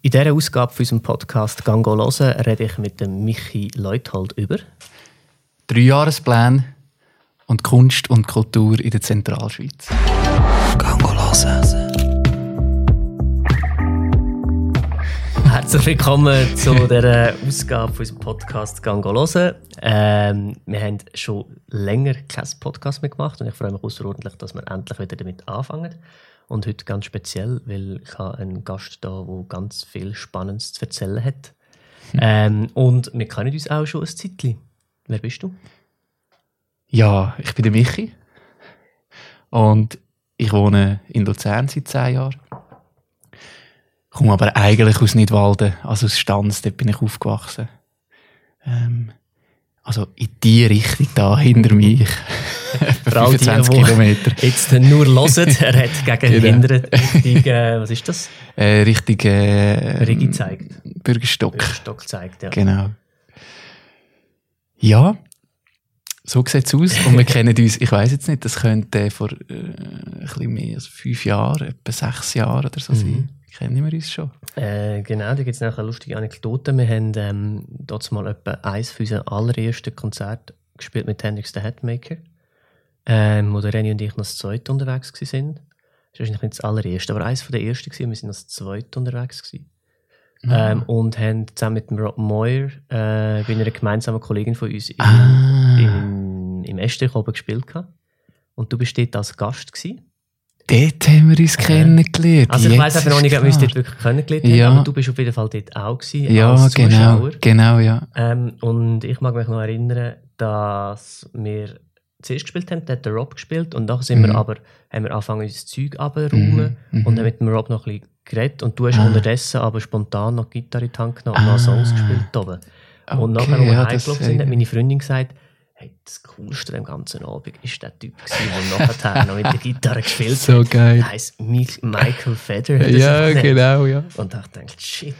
In dieser Ausgabe von unserem Podcast «Gango hören» rede ich mit dem Michi Leuthold über Dreijahresplan und Kunst und Kultur in der Zentralschweiz. «Gango hören». Herzlich willkommen zu dieser Ausgabe von unserem Podcast «Gango hören». Ähm, wir haben schon länger keinen Podcast mehr gemacht und ich freue mich außerordentlich, dass wir endlich wieder damit anfangen. Und heute ganz speziell, weil ich habe einen Gast da, der ganz viel Spannendes zu erzählen hat. Hm. Ähm, und wir kennen uns auch schon ein Zeitchen. Wer bist du? Ja, ich bin der Michi. Und ich wohne in Luzern seit zehn Jahren. Ich komme aber eigentlich aus Nidwalden, also aus Stanz, dort bin ich aufgewachsen. Ähm, also in die Richtung da hinter mich. Etwa 25 die, Kilometer. Jetzt nur hören, er hat gegen genau. Hindern Richtung, äh, was ist das? Äh, Richtung äh, Rigi zeigt. Bürgerstock. Bürgerstock zeigt, ja. Genau. Ja, so sieht es aus. Und wir kennen uns, ich weiß jetzt nicht, das könnte vor äh, ein bisschen mehr als fünf Jahren, etwa sechs Jahren oder so mhm. sein. Kennen wir uns schon? Äh, genau, da gibt es eine lustige Anekdote. Wir haben ähm, dort mal etwa eins von unseren allerersten Konzert gespielt mit Hendrix the Headmaker ähm, wo der Renny und ich noch das zweite unterwegs waren. Das ist wahrscheinlich nicht das allererste, aber eines der ersten gewesen. Wir sind noch das zweite unterwegs gewesen. Mhm. Ähm, und haben zusammen mit dem Rob Moyer äh, bei einer gemeinsamen Kollegin von uns in, ah. in, im Estrich oben gespielt. Gehabt. Und du bist dort als Gast gewesen. Dort haben wir uns äh, kennengelernt. Also ich weiß einfach noch nicht, ob wir uns dort wirklich kennengelernt haben, ja. aber du bist auf jeden Fall dort auch gewesen, ja, als genau, genau, ja. Ähm, und ich mag mich noch erinnern, dass wir zuerst gespielt haben, hat der Rob gespielt und dann sind mhm. wir aber, haben wir angefangen, unser Zeug abzuräumen mhm. und haben mit dem Rob noch ein bisschen geredet und du hast ah. unterdessen aber spontan noch Gitarre in die Hand genommen und ah. noch Songs gespielt oben. Okay, und nachher, als wir ja, heimgelaufen sind, hat meine Freundin gesagt, hey, das Coolste am ganzen Abend ist der Typ, der nachher noch mit der Gitarre gespielt hat. So geil. Der heisst Michael Feder. ja, genau, ja. Und ich dachte, shit.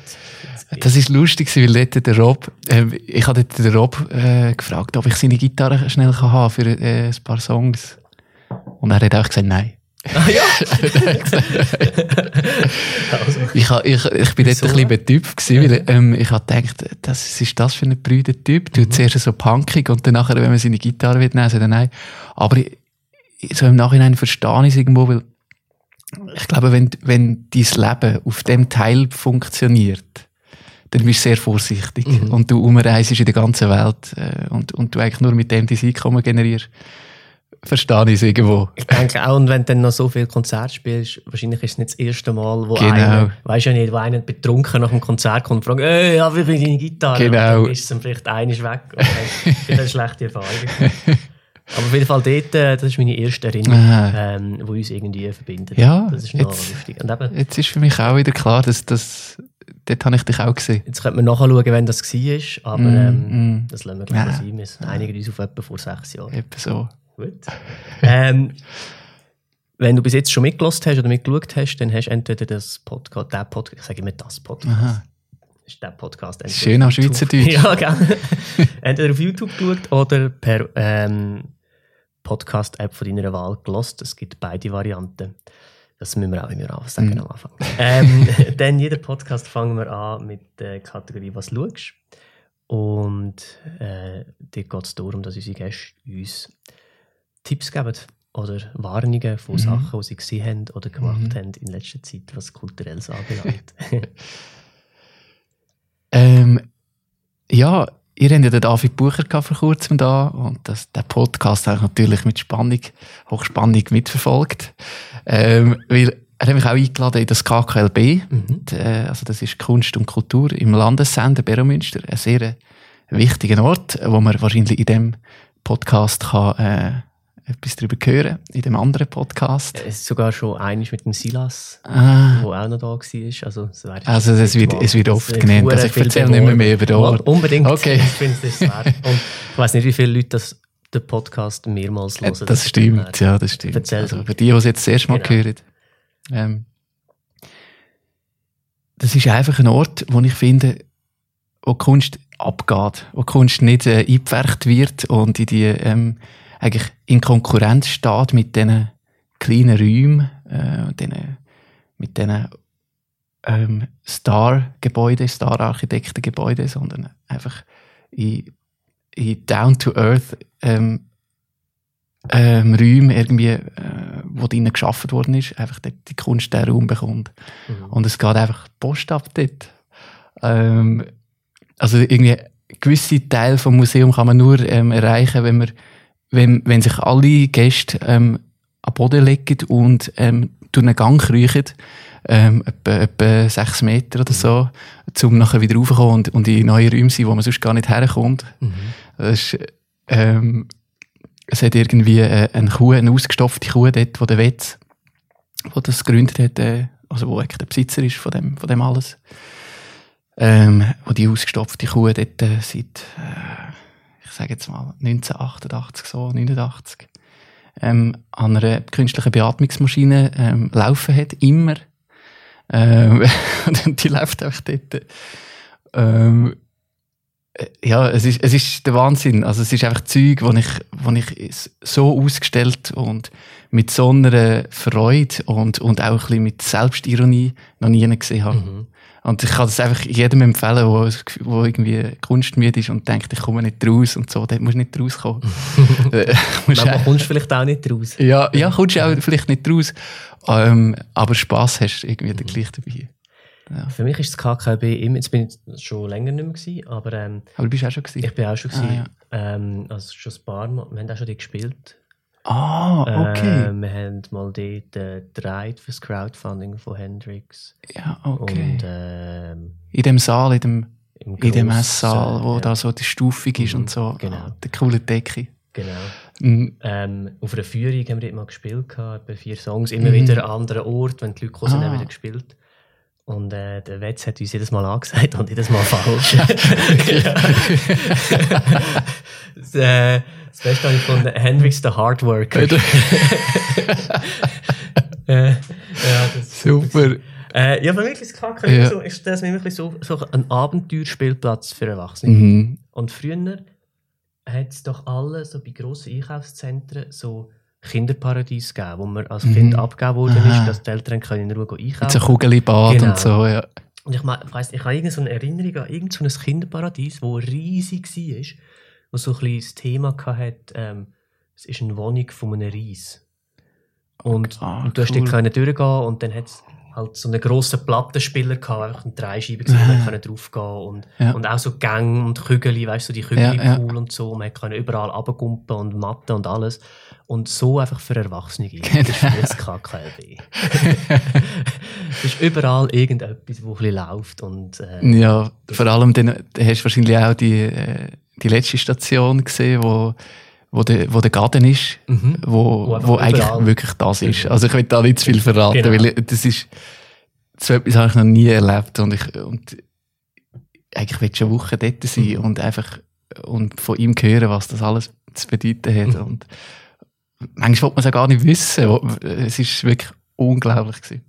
Das ist lustig, weil dort der Rob, äh, ich habe dort den Rob äh, gefragt, ob ich seine Gitarre schnell kann haben für äh, ein paar Songs. Und er hat auch gesagt, nein. Ah ja! also, ich, ich, ich bin dort ein bisschen betypt, weil ähm, ich habe gedacht, das ist das für ein brüder Typ. Du mhm. zuerst so punkig und dann nachher, wenn man seine Gitarre wird nehmen, dann nein. Aber ich, so im Nachhinein verstehe ich es irgendwo, weil ich glaube, wenn, wenn dein Leben auf dem Teil funktioniert, dann bist du sehr vorsichtig. Mhm. Und du umreist in der ganzen Welt äh, und, und du eigentlich nur mit dem dein Einkommen generierst. Verstehe ich es irgendwo. Ich denke auch, und wenn du dann noch so viel Konzert spielst, wahrscheinlich ist es nicht das erste Mal, wo genau. einer, weißt ja nicht, wo einer betrunken nach dem Konzert kommt und fragt, ey, ja, wie bin deine Gitarre? Genau. Und dann ist es dann vielleicht einiges weg und dann eine schlechte Erfahrung. Aber auf jeden Fall dort, äh, das ist meine erste Erinnerung, ähm, die uns irgendwie verbindet. Ja, das ist noch jetzt, lustig. Und eben, jetzt ist für mich auch wieder klar, dass das dort habe ich dich auch gesehen. Jetzt könnte man nachschauen, wenn das war, aber mm, ähm, mm. das lassen wir gleich ja. sein. Wir einigen uns auf etwa vor sechs Jahren. Etwa so. Gut. ähm, wenn du bis jetzt schon mitgelost hast oder mitgeschaut hast, dann hast du entweder das Podcast, der Podcast, ich sage immer das Podcast. Aha. Das ist der Podcast. Schön am Schweizerdeutsch. ja, gerne. entweder auf YouTube geschaut oder per ähm, Podcast-App von deiner Wahl gelost. Es gibt beide Varianten. Das müssen wir auch immer sagen mhm. am Anfang. ähm, dann jeder Podcast fangen wir an mit der Kategorie «Was schaust?». Und äh, dort geht es darum, dass unsere Gäste uns Tipps geben oder Warnungen von mhm. Sachen, die sie gesehen haben oder gemacht mhm. haben in letzter Zeit, was kulturelles anbelangt. ähm, ja, ihr habt ja den David Bucher vor kurzem da und das, der Podcast habe ich natürlich mit Spannung, Hochspannung mitverfolgt. Ähm, weil er hat mich auch eingeladen in das KKLB, mhm. Äh, also das ist Kunst und Kultur im Landessender Beromünster, ein sehr wichtiger Ort, wo man wahrscheinlich in dem Podcast kann, äh, etwas darüber hören, in dem anderen Podcast. Es ist sogar schon einig mit dem Silas, ah. wo auch noch da war. Also, es, also es, wird, es wird oft genannt. Also ich erzähle nicht mehr, mehr über den Ort. Unbedingt. Okay. Ich finde es wert. Und ich weiß nicht, wie viele Leute das, den Podcast mehrmals hören. Das stimmt, ja, das stimmt. Erzähl also für die, die es jetzt das erste Mal genau. hören. Ähm, das ist einfach ein Ort, wo ich finde, wo Kunst abgeht, wo Kunst nicht äh, eingepfercht wird und in die ähm, eigentlich in Konkurrenz steht mit diesen kleinen Räumen, äh, denen, mit diesen ähm, Star-Gebäude, Star-Architekten-Gebäude, sondern einfach in, in Down-to-Earth ähm, ähm, Räume irgendwie, äh, wo drinnen geschaffen worden ist, einfach dort die Kunst den Raum bekommt. Mhm. Und es geht einfach Post ab dort. Ähm, also irgendwie gewisse Teile vom Museum kann man nur ähm, erreichen, wenn man, wenn, wenn sich alle Gäste ähm, am Boden legen und ähm, durch einen Gang kriechen, ähm, etwa, etwa sechs Meter oder so, um nachher wieder raufzukommen und, und in neue Räume sein, wo man sonst gar nicht herkommt. Mhm. Das ist, ähm, es hat irgendwie äh, eine Kuh, eine ausgestopfte Kuh dort, wo der Wetz, wo das gegründet hat, äh, also wo eigentlich der Besitzer ist von dem, von dem alles, ähm, wo die ausgestopfte Kuh dort äh, seit, äh, ich sage jetzt mal 1988 so, 89, ähm, an einer künstlichen Beatmungsmaschine ähm, laufen hat, immer. Ähm, die läuft einfach dort. Ähm, äh, ja, es ist, es ist der Wahnsinn. Also es ist einfach Zeug, wo ich, wo ich so ausgestellt und mit so einer Freude und, und auch ein bisschen mit Selbstironie noch nie gesehen habe. Mhm. Und ich kann das einfach jedem empfehlen, wo, wo irgendwie kunstmüde ist und denkt, ich komme nicht raus und so, dort musst du nicht rauskommen. äh, Manchmal kommst du vielleicht auch nicht raus. Ja, ja kommst du auch vielleicht nicht raus. Ähm, aber Spass hast du irgendwie mhm. gleich dabei. Ja. Für mich ist das KKB immer, jetzt bin ich schon länger nicht mehr gewesen, aber... Ähm, aber du bist auch schon gewesen? Ich bin auch schon gewesen, ah, ja. ähm, also schon ein paar Mal, wir haben auch schon die gespielt. Ah, okay. Äh, wir haben mal dort äh, gedreht für das Crowdfunding von Hendrix. Ja, okay. Und, äh, in dem Saal, in dem, in dem Esssaal, wo ja. da so die Stufung ist mhm, und so. Genau. Die coole Decke. Genau. Mhm. Ähm, auf einer Führung haben wir dort mal gespielt, etwa vier Songs, immer mhm. wieder an anderen Ort, wenn die Leute kommen, ah. haben wir wieder gespielt. Und äh, der Wetz hat uns jedes Mal angesagt und jedes Mal falsch. das, äh, das Beste habe ich von Hendrix the Hard Worker. äh, ja, Super. Äh, ja, für mich ist es ja. so, ist das wirklich so, so ein Abenteuerspielplatz für Erwachsene. Mhm. Und früher hat es doch alle so bei grossen Einkaufszentren so Kinderparadies gegeben, wo man als mhm. Kind abgegeben worden ist, dass die Eltern können in Ruhe einkaufen Mit so Kugelbad genau. und so, ja. Und ich, ich weiss, ich habe irgendeine Erinnerung an irgendein Kinderparadies, das riesig war, das so ein bisschen das Thema hatte, ähm, es ist eine Wohnung von einem Reis. Und, ah, und du hast cool. dort durchgehen und dann hat es halt so einen grossen Plattenspieler gehabt, einfach eine Dreischeibe gesehen, man konnte draufgehen und, ja. und auch so Gänge und Kügel, weißt du, so die Kügel ja, im Pool ja. und so, man konnte überall runtergumpen und Matten und alles. Und so einfach für Erwachsene. Genau. Das ist das KKLB. es ist überall irgendetwas, wo ein bisschen läuft und, äh, Ja, vor allem dann hast du wahrscheinlich auch die, äh, die letzte Station gesehen, wo wo der, wo der Garten ist, mhm. wo, wo, wo eigentlich wirklich das ist. Also ich will da nicht zu viel verraten, genau. weil das ist, so etwas habe ich noch nie erlebt und ich, und eigentlich will ich schon Wochen dort sein mhm. und einfach, und von ihm hören, was das alles zu bedeuten hat mhm. und manchmal will man es auch gar nicht wissen. Es ist wirklich unglaublich gewesen.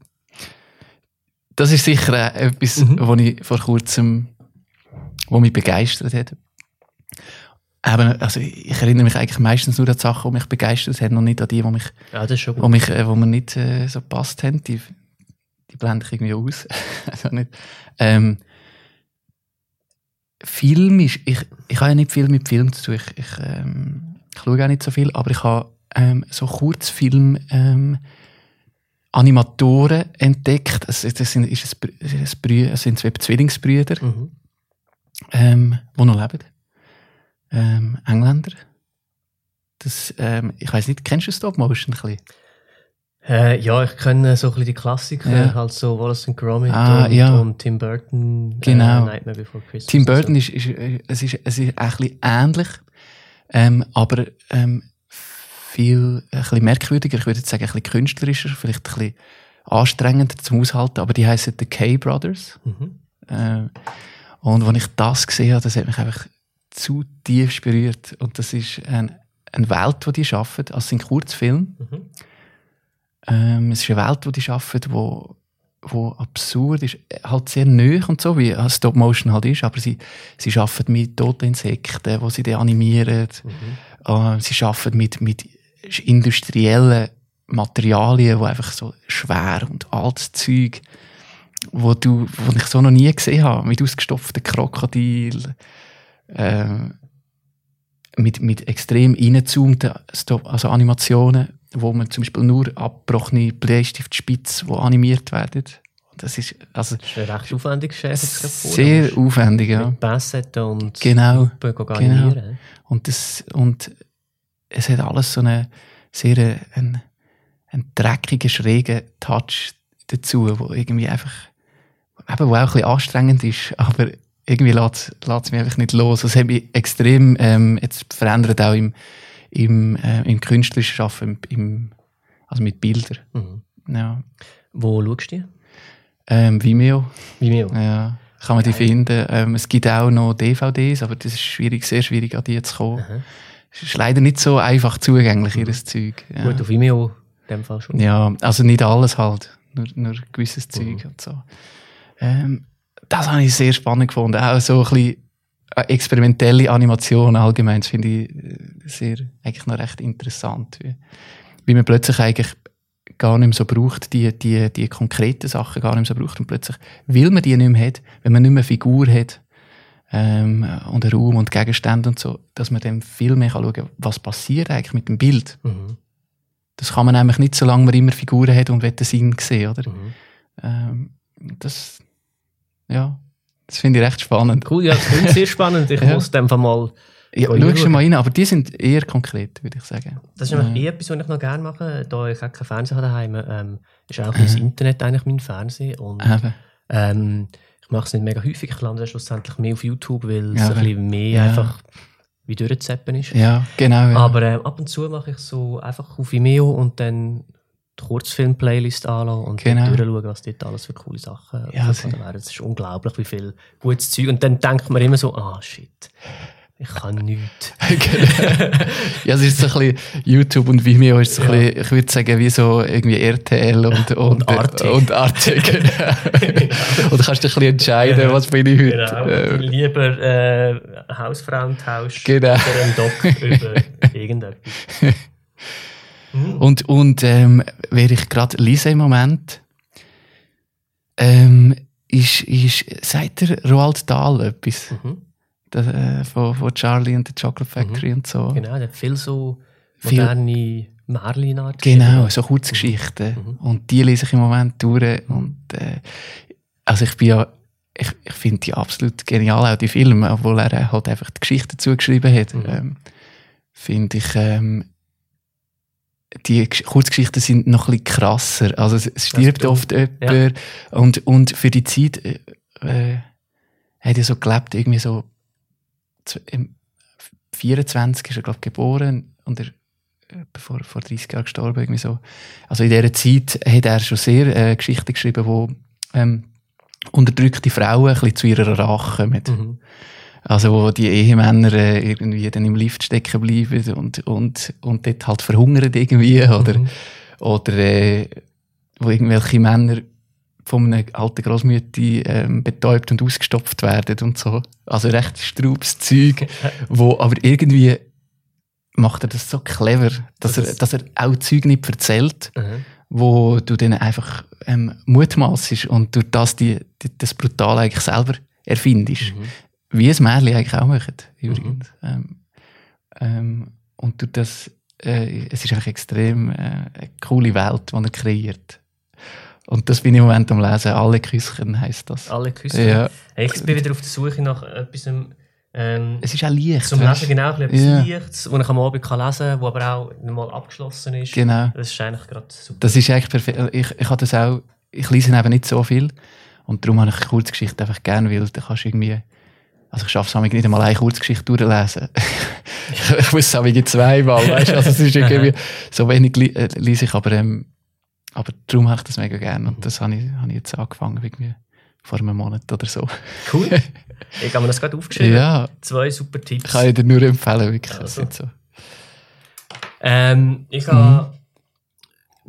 Das ist sicher etwas, mhm. was ich vor kurzem, wo mich begeistert hat. Eben, also ich erinnere mich eigentlich meistens nur an die Sachen, die mich begeistert haben, und nicht an die, die mich, ja, das ist schon gut. Wo mich, äh, wo mir nicht äh, so passt haben. Die, die blende ich irgendwie aus. also nicht. Ähm, Film ist, ich, ich habe ja nicht viel mit Film zu tun. Ich, ich, ähm, ich schaue auch nicht so viel, aber ich habe ähm, so Kurzfilm ähm, Animatoren entdeckt. Das, das sind, ist ein, ist ein, das sind zwei Zwillingsbrüder, mhm. ähm, die noch leben ähm, Engländer. Das, ähm, ich weiß nicht, kennst du Stop Motion ein bisschen? Äh, ja, ich kenne so ein bisschen die Klassiker, ja. halt so Wallace and Gromit ah, und, ja. und, Tim Burton. Äh, genau. Äh, Nightmare Before Christmas. Tim Burton so. ist, ist, es ist, es ist ein bisschen ähnlich, ähm, aber ähm, viel ein bisschen merkwürdiger. Ich würde jetzt sagen, ein bisschen künstlerischer, vielleicht ein bisschen anstrengender zum Aushalten, aber die heißen The K-Brothers. Mhm. Äh, und als ich das gesehen habe, das hat mich einfach zutiefst berührt. Und das ist eine, eine Welt, die die schaffen. Also es sind Kurzfilme. Mhm. Ähm, es ist eine Welt, die die schaffen, wo, wo absurd ist. Halt sehr nöch und so, wie Stop Motion halt ist. Aber sie, sie arbeiten mit toten Insekten, die sie dann animieren. Mhm. Äh, sie arbeiten mit, mit industriellen Materialien, die einfach so schwer und altes Zeug wo, du, wo ich so noch nie gesehen habe, mit ausgestopften Krokodil, äh, mit, mit extrem reingezoomten also Animationen, wo man zum Beispiel nur abgebrochene Bleistiftspitze, die animiert werden. Das ist, also, das ist ein recht aufwendiges Geschäft. Sehr aufwendig, ja. Mit Bassetten und genau, genau. Und, das, und es hat alles so eine sehr einen, einen dreckigen, schrägen Touch dazu, wo irgendwie einfach eben, wo auch ein bisschen anstrengend ist, aber irgendwie lässt es mich einfach nicht los. Das hat mich extrem ähm, jetzt verändert, auch im, im, äh, im künstlerischen Schaffen, im, also mit Bildern. Mhm. Ja. Wo schaust du ähm, Vimeo. Vimeo? Ja, kann man die finden. Ähm, es gibt auch noch DVDs, aber das ist schwierig, sehr schwierig, an die zu kommen. Es ist leider nicht so einfach zugänglich, mhm. ihres Zeug. Ja. Gut, auf Vimeo in dem Fall schon. Ja, also nicht alles halt, nur, nur gewisses mhm. Zeug und so. Ähm, das habe ich sehr spannend gefunden. Auch so ein bisschen äh, experimentelle Animation allgemein, das finde ich äh, sehr, eigentlich noch recht interessant. Wie, wie man plötzlich eigentlich gar nicht mehr so braucht, die, die, die konkreten Sachen gar nicht mehr so braucht und plötzlich, weil man die nicht mehr hat, wenn man nicht mehr Figur hat, ähm, und einen Raum und Gegenstände und so, dass man dann viel mehr schauen kann, was passiert eigentlich mit dem Bild. Mhm. Das kann man nämlich nicht, solange man immer Figuren hat und den Sinn sehen, oder? Mhm. Ähm, das, ja, das finde ich recht spannend. Cool, ja, das klingt sehr spannend. Ich ja. muss einfach mal. Ja, schau schon mal rein, aber die sind eher konkret, würde ich sagen. Das ist nämlich ja. etwas, was ich noch gerne mache. Da ich auch kein Fernseher daheim ähm, ist auch das Internet eigentlich mein Fernsehen. Und, ähm, ich mache es nicht mega häufig. Ich lande schlussendlich mehr auf YouTube, weil es ein bisschen mehr einfach wie durchzuzappen ist. Ja, genau. Aber ähm, ab und zu mache ich so einfach auf Vimeo und dann Kurzfilm-Playlist anschauen und genau. durchschauen, was dort alles für coole Sachen ja, wären. Es ist unglaublich, wie viel gutes Zeug. Und dann denkt man immer so, ah, shit. Ich kann nichts. Genau. ja, es ist so ein bisschen, YouTube und Vimeo ist so ja. ein bisschen, ich würde sagen, wie so irgendwie RTL und, und, und Arte. Und Arte, genau. und kannst dich ein bisschen entscheiden, ja. was bin ich heute. Genau. Ähm. Lieber äh, Hausfrauentausch genau. oder ein Doc über irgendetwas. Mhm. Und, und ähm, wer ich gerade lese im Moment, ähm, ist, ist, sagt der Roald Dahl etwas? Mhm. Das, äh, von, von Charlie und the Chocolate Factory mhm. und so. Genau, der hat viel so moderne Märchen-Art. Genau, so Kurzgeschichten. Mhm. Und die lese ich im Moment durch. Und, äh, also ich bin ja, ich, ich finde die absolut genial, auch die Filme, obwohl er halt einfach die Geschichte zugeschrieben hat. Mhm. Ähm, finde ich, ähm, die Kurzgeschichten sind noch ein bisschen krasser. Also es stirbt oft jemand ja. und, und für die Zeit äh, äh, hat er so gelebt, irgendwie so im 24 ist er glaube geboren und er äh, vor, vor 30 Jahren gestorben irgendwie so. Also in dieser Zeit hat er schon sehr äh, Geschichten geschrieben, wo ähm, unterdrückte Frauen ein bisschen zu ihrer Rache kommen. Mhm. Also wo die Ehemänner äh, irgendwie dann im Lift stecken bleiben und, und, und dort halt verhungern irgendwie. Oder, mhm. oder äh, wo irgendwelche Männer von einer alten Großmutter ähm, betäubt und ausgestopft werden und so. Also recht straubes Zeug, wo aber irgendwie macht er das so clever, dass, das er, dass er auch Zeug nicht erzählt, mhm. wo du dann einfach ähm, mutmaßst und durch das die, die, das Brutale eigentlich selber erfindest. Mhm. Wie es Märchen eigentlich auch machen, übrigens. Mhm. Ähm, ähm, und durch das, äh, es ist eigentlich extrem äh, eine coole Welt, die er kreiert. Und das bin ich im Moment am Lesen. Alle Küsschen heisst das. Alle Küsschen? Ja. Hey, ich bin wieder auf der Suche nach etwas, ähm, es ist auch leicht. Zum Lesen, genau, etwas ja. Leichtes, das ich am Abend kann lesen kann, das aber auch mal abgeschlossen ist. Genau. Das ist eigentlich gerade super. Das ist eigentlich perfekt. Ich, ich, das auch, ich lese eben nicht so viel. Und darum habe ich Kurzgeschichten einfach gerne, weil da kannst du irgendwie also ich schaffe es nicht einmal eine Kurzgeschichte durchlesen. ich muss es auch zweimal, weißt Also es ist irgendwie so wenig äh, lese ich, aber, ähm, aber darum habe ich das mega gerne und das habe ich, habe ich jetzt angefangen, irgendwie vor einem Monat oder so. Cool. Ich habe mir das gerade aufgeschrieben. Ja. Zwei super Tipps. Kann ich dir nur empfehlen, wirklich. Also. So. Ähm, ich habe mhm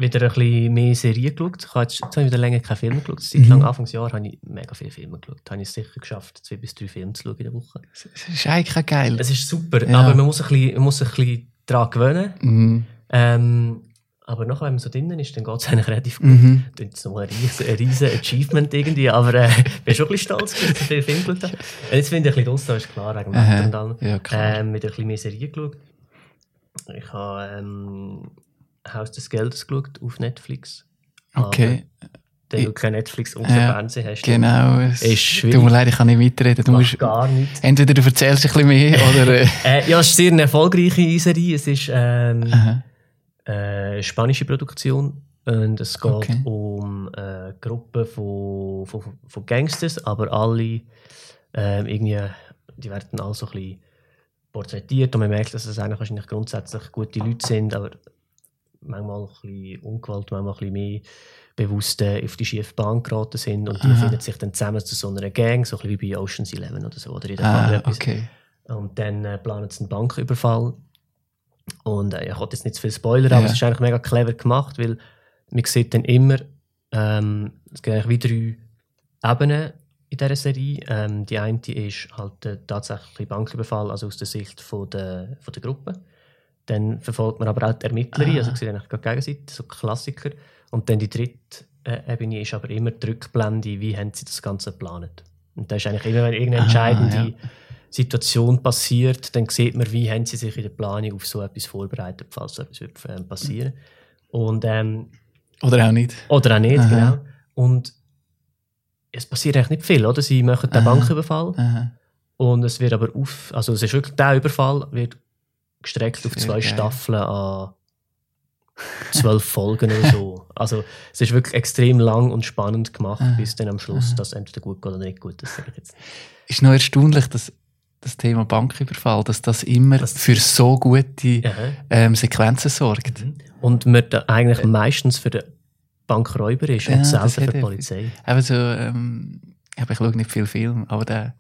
wieder ein bisschen mehr Serien geschaut. Ich habe jetzt, jetzt habe ich wieder länger keine Filme geschaut. Seit mhm. Anfangsjahr, habe ich mega viele Filme geschaut. Da habe ich es sicher geschafft, zwei bis drei Filme zu schauen in der Woche. Es ist eigentlich geil. Es ist super, ja. aber man muss, ein bisschen, man muss sich ein bisschen daran gewöhnen. Mhm. Ähm, Aber nachher, wenn man so drinnen ist, dann geht es eigentlich relativ gut. Mhm. Das ist noch ein riesen, ein riesen Achievement irgendwie, aber äh, ich bin schon ein bisschen stolz, dass ich so viel Film geschaut habe. Und jetzt finde ich ein bisschen draussen, ist klar, wegen dem und allem. Ja, klar. Ähm, wieder ein bisschen mehr Serien geschaut. Ich habe ähm, Haus des Geldes geschaut auf Netflix. Okay, Wenn du kein Netflix und kein Ja, Fernsehen hast, genau. Es, Ist schwierig. Tut mir leid, ich kann nicht mitreden. Du musst, gar nichts. entweder du erzählst ein bisschen mehr oder... Äh, Äh, ja, es ist sehr eine erfolgreiche Serie. Es ist ähm, aha. äh, spanische Produktion und es geht Okay. um eine Gruppe von, von, von Gangsters, aber alle ähm, irgendwie, die werden alle so ein bisschen porträtiert und man merkt, dass es eigentlich wahrscheinlich grundsätzlich gute Leute sind, aber manchmal ein bisschen ungewollt, manchmal ein bisschen mehr bewusst äh, auf die schiefe Bahn geraten sind und die Aha. finden sich dann zusammen zu so einer Gang, so ein bisschen wie bei Ocean's Eleven oder so, oder in der Ah, okay. Und dann äh, planen sie einen Banküberfall. Und äh, ich wollte jetzt nicht zu viel spoilern, Ja. aber es ist eigentlich mega clever gemacht, weil man sieht dann immer, ähm, es gibt eigentlich wie drei Ebenen in dieser Serie. Ähm, die eine ist halt der tatsächliche Banküberfall, also aus der Sicht von der, von der Gruppe. Dann verfolgt man aber auch die Ermittlerin, Ah. also sieht eigentlich gerade Gegenseite, so Klassiker. Und dann die dritte äh, Ebene ist aber immer die Rückblende, wie haben sie das Ganze geplant. Und da ist eigentlich immer, wenn irgendeine Ah, entscheidende ja. Situation passiert, dann sieht man, wie haben sie sich in der Planung auf so etwas vorbereitet, falls so etwas wird, ähm, passieren. Und, ähm, Oder auch nicht. oder auch nicht, Aha. genau. Und es passiert eigentlich nicht viel, oder? Sie machen den Aha. Banküberfall Aha. und es wird aber auf, also es ist wirklich, der Überfall wird gestreckt auf zwei geil. Staffeln an zwölf Folgen oder so. Also es ist wirklich extrem lang und spannend gemacht, Aha. bis dann am Schluss Aha. das entweder gut geht oder nicht gut. Das sage ich jetzt. Ist noch erstaunlich, dass das Thema Banküberfall, dass das immer Das- für so gute ähm, Sequenzen sorgt. Und man da eigentlich meistens für den Bankräuber ist Ja, und das selten für die Polizei. Eben so, ähm, ich schaue nicht viel Film, aber der,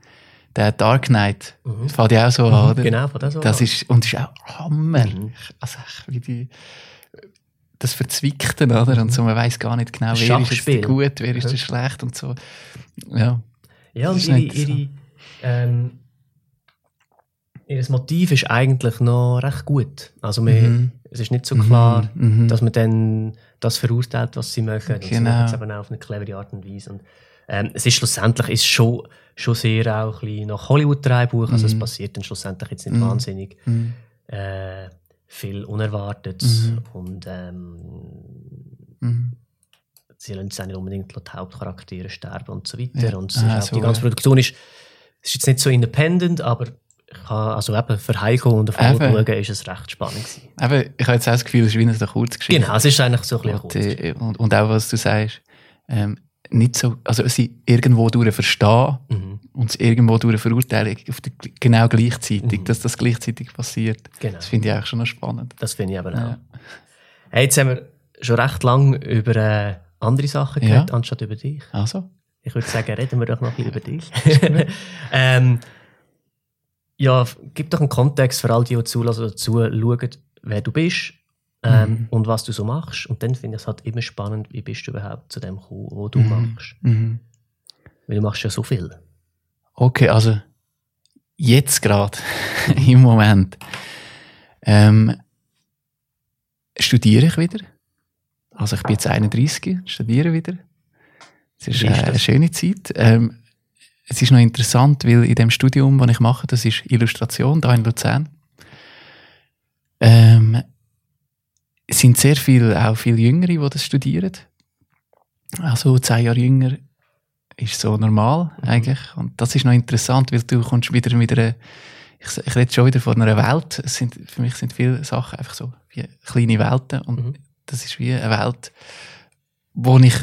der Dark Knight Mhm. fällt ja auch so an, oder? Genau, von das auch. Das ist, und ist auch Hammer. Mhm. Also, wie die, das Verzwickte, oder? Und so, man weiß gar nicht genau, Das wer ist jetzt Schachspiel. gut, wer ist Mhm. der schlecht und so. Ja. Ja, Das und ihre, nicht so. ihre, ähm, ihr Motiv ist eigentlich noch recht gut. Also man, Mhm. es ist nicht so klar, Mhm. dass man dann das verurteilt, was sie machen. Und sie Genau. machen es eben auch auf eine clevere Art und Weise. Und, ähm, es ist schlussendlich ist schon, schon sehr auch ein bisschen nach Hollywood-Drehbuch. Also es Mhm. passiert dann schlussendlich jetzt nicht Mhm. wahnsinnig Mhm. äh, viel unerwartet Mhm. und ähm, Mhm. sie lassen auch nicht unbedingt die Hauptcharaktere sterben und so weiter. Ja. Und es Ah, so, die ganze ja. Produktion ist, es ist jetzt nicht so independent, aber ich kann, also eben für Heiko und auf Eben. schauen, ist es recht spannend gewesen. Aber ich habe jetzt auch das Gefühl, es ist wie eine Kurzgeschichte. Genau, es ist eigentlich so ein bisschen Und, kurz. äh, und, und auch, was du sagst, ähm, nicht so, also sie irgendwo durch verstehen Mhm, und es irgendwo durch verurteilen, auf die, genau gleichzeitig, Mhm. dass das gleichzeitig passiert. genau, Das finde ich auch schon noch spannend. das finde ich eben Ja. auch. Hey, jetzt haben wir schon recht lange über äh, andere Sachen Ja. geredet, anstatt über dich. Also, Ich würde sagen, reden wir doch noch ein bisschen über dich. ähm, ja, gib doch einen Kontext für all die, die zuschauen, wer du bist ähm, Mhm. und was du so machst. Und dann finde ich es halt immer spannend, wie bist du überhaupt zu dem gekommen, wo du Mhm. machst. mhm. Weil du machst ja so viel. okay, also jetzt gerade, im Moment, ähm, studiere ich wieder. Also ich bin jetzt 31, studiere wieder. Es ist äh, eine schöne Zeit. Ähm, es ist noch interessant, weil in dem Studium, das ich mache, das ist Illustration, da in Luzern, ähm, es sind sehr viele, auch viel Jüngere, die das studieren. Also zehn Jahre jünger ist so normal Mhm. eigentlich. Und das ist noch interessant, weil du kommst wieder mit einer, ich, ich rede schon wieder von einer Welt. Es sind, für mich sind viele Sachen einfach so wie kleine Welten und Mhm. das ist wie eine Welt, wo ich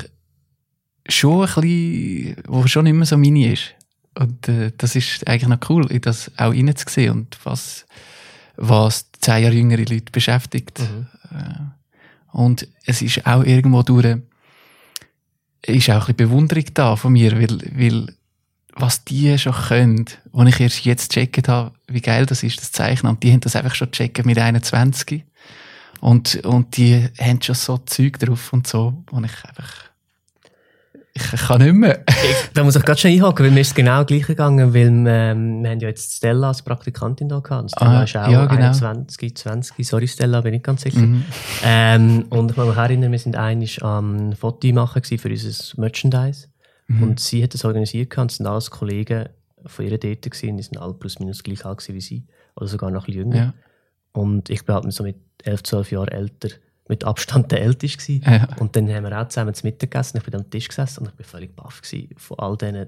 schon ein bisschen, wo schon immer so mini ist. Und äh, das ist eigentlich noch cool, in das auch reinzusehen und was, was zehn Jahre jüngere Leute beschäftigt. Mhm. Äh, Und es ist auch irgendwo durch, ist auch ein bisschen Bewunderung da von mir, weil, weil was die schon können, wo ich erst jetzt gecheckt habe, wie geil das ist, das Zeichnen, und die haben das einfach schon gecheckt mit 21. Und, und die haben schon so Zeug drauf und so, wo ich einfach, ich kann nicht mehr. ich, da muss ich gerade schon einhaken, weil mir ist es genau gleich gegangen, weil wir, ähm, wir haben ja jetzt Stella als Praktikantin da gehabt. Stella Ah, ist auch ja, genau. 21, 20, sorry Stella, bin ich ganz sicher. Mhm. Ähm, und ich kann mich erinnern, wir sind eigentlich am Foto machen für unser Merchandise. Mhm. Und sie hat das organisiert gehabt, und es sind alles Kollegen von ihr dort gewesen, die sind alle plus minus gleich alt wie sie. Oder sogar noch ein bisschen jünger. Ja. Und ich bin halt so mit 11, 12 Jahren älter, mit Abstand der Älteste gewesen. Ja. Und dann haben wir auch zusammen zu Mittag gegessen. Ich bin am Tisch gesessen und ich bin völlig baff von all diesen.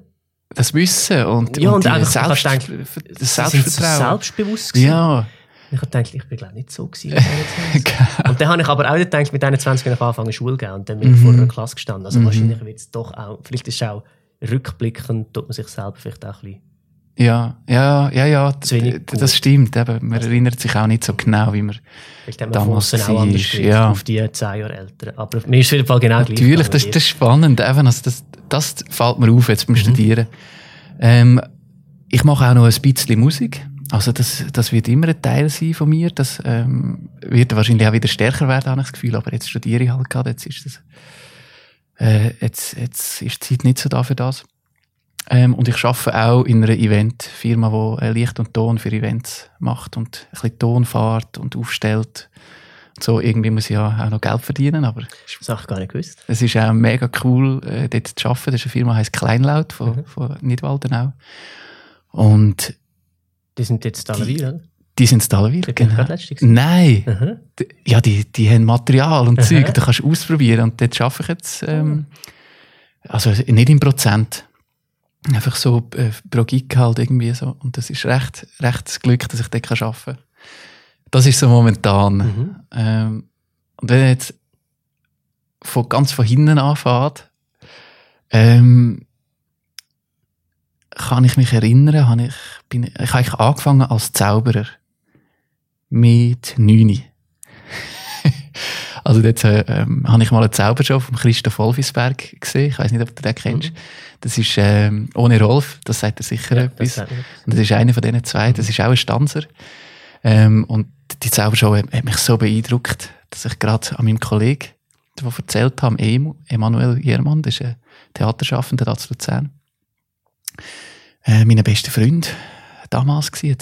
Das Wissen und, Ja, und einfach, ich Selbst, gedacht, das sind so Selbstvertrauen. selbstbewusst gewesen. Ja, Und Ich habe gedacht, ich bin glaube nicht so gewesen. 21. und dann habe ich aber auch gedacht, mit 21 bin ich angefangen Schule gehen und dann bin ich vor einer Klasse gestanden. Also wahrscheinlich wird es doch auch, vielleicht ist es auch rückblickend, tut man sich selber vielleicht auch ein bisschen. Ja, ja, ja, ja, das stimmt. Eben, man erinnert sich auch nicht so genau, wie man. Damals außen auch war, anders ja. auf die 10 Jahre älter. Aber mir ist auf jeden Fall genau gleich. Natürlich, das, das ist spannend. Eben, also das, das fällt mir auf jetzt beim Studieren. Ähm, ich mache auch noch ein bisschen Musik. Also das, das wird immer ein Teil sein von mir. Das ähm, wird wahrscheinlich auch wieder stärker werden, habe ich das Gefühl. Aber jetzt studiere ich halt gerade. Jetzt ist das, äh, jetzt, jetzt ist die Zeit nicht so da für das. Ähm, und ich arbeite auch in einer Eventfirma, die äh, Licht und Ton für Events macht und ein bisschen Ton fährt und aufstellt. Und so irgendwie muss ich ja auch noch Geld verdienen, aber Das habe ich gar nicht gewusst. es ist auch mega cool, äh, dort zu arbeiten. Das ist eine Firma, die heisst Kleinlaut von, von Nidwaldenau. Und Die sind jetzt alle wieder, oder? die sind in Dalwil. Genau. Nein. D- ja, die, die haben Material und Aha. Zeug, da kannst du ausprobieren. Und dort arbeite ich jetzt, ähm, also nicht in Prozent. Einfach so äh, pro Gig halt irgendwie so. Und das ist recht, recht das Glück, dass ich dort kann arbeiten kann. Das ist so momentan. Mhm. Ähm, und wenn jetzt von ganz von hinten anfängt, ähm, kann ich mich erinnern, habe ich, bin, ich habe eigentlich angefangen als Zauberer. Mit neun. Also dort äh, ähm, habe ich mal eine Zaubershow von Christoph Wolfisberg gesehen. Ich weiß nicht, ob du den kennst. Das ist ähm, ohne Rolf, das sagt er sicher Ja, etwas. das. Und das ist einer von diesen zwei. Das ist auch ein Stanzer. Ähm, und die Zaubershow hat, hat mich so beeindruckt, dass ich gerade an meinem Kollegen, der erzählt Emu- Emanuel Jermann, das ist ein Theaterschaffender da zu Luzern, äh, mein bester Freund damals gewesen.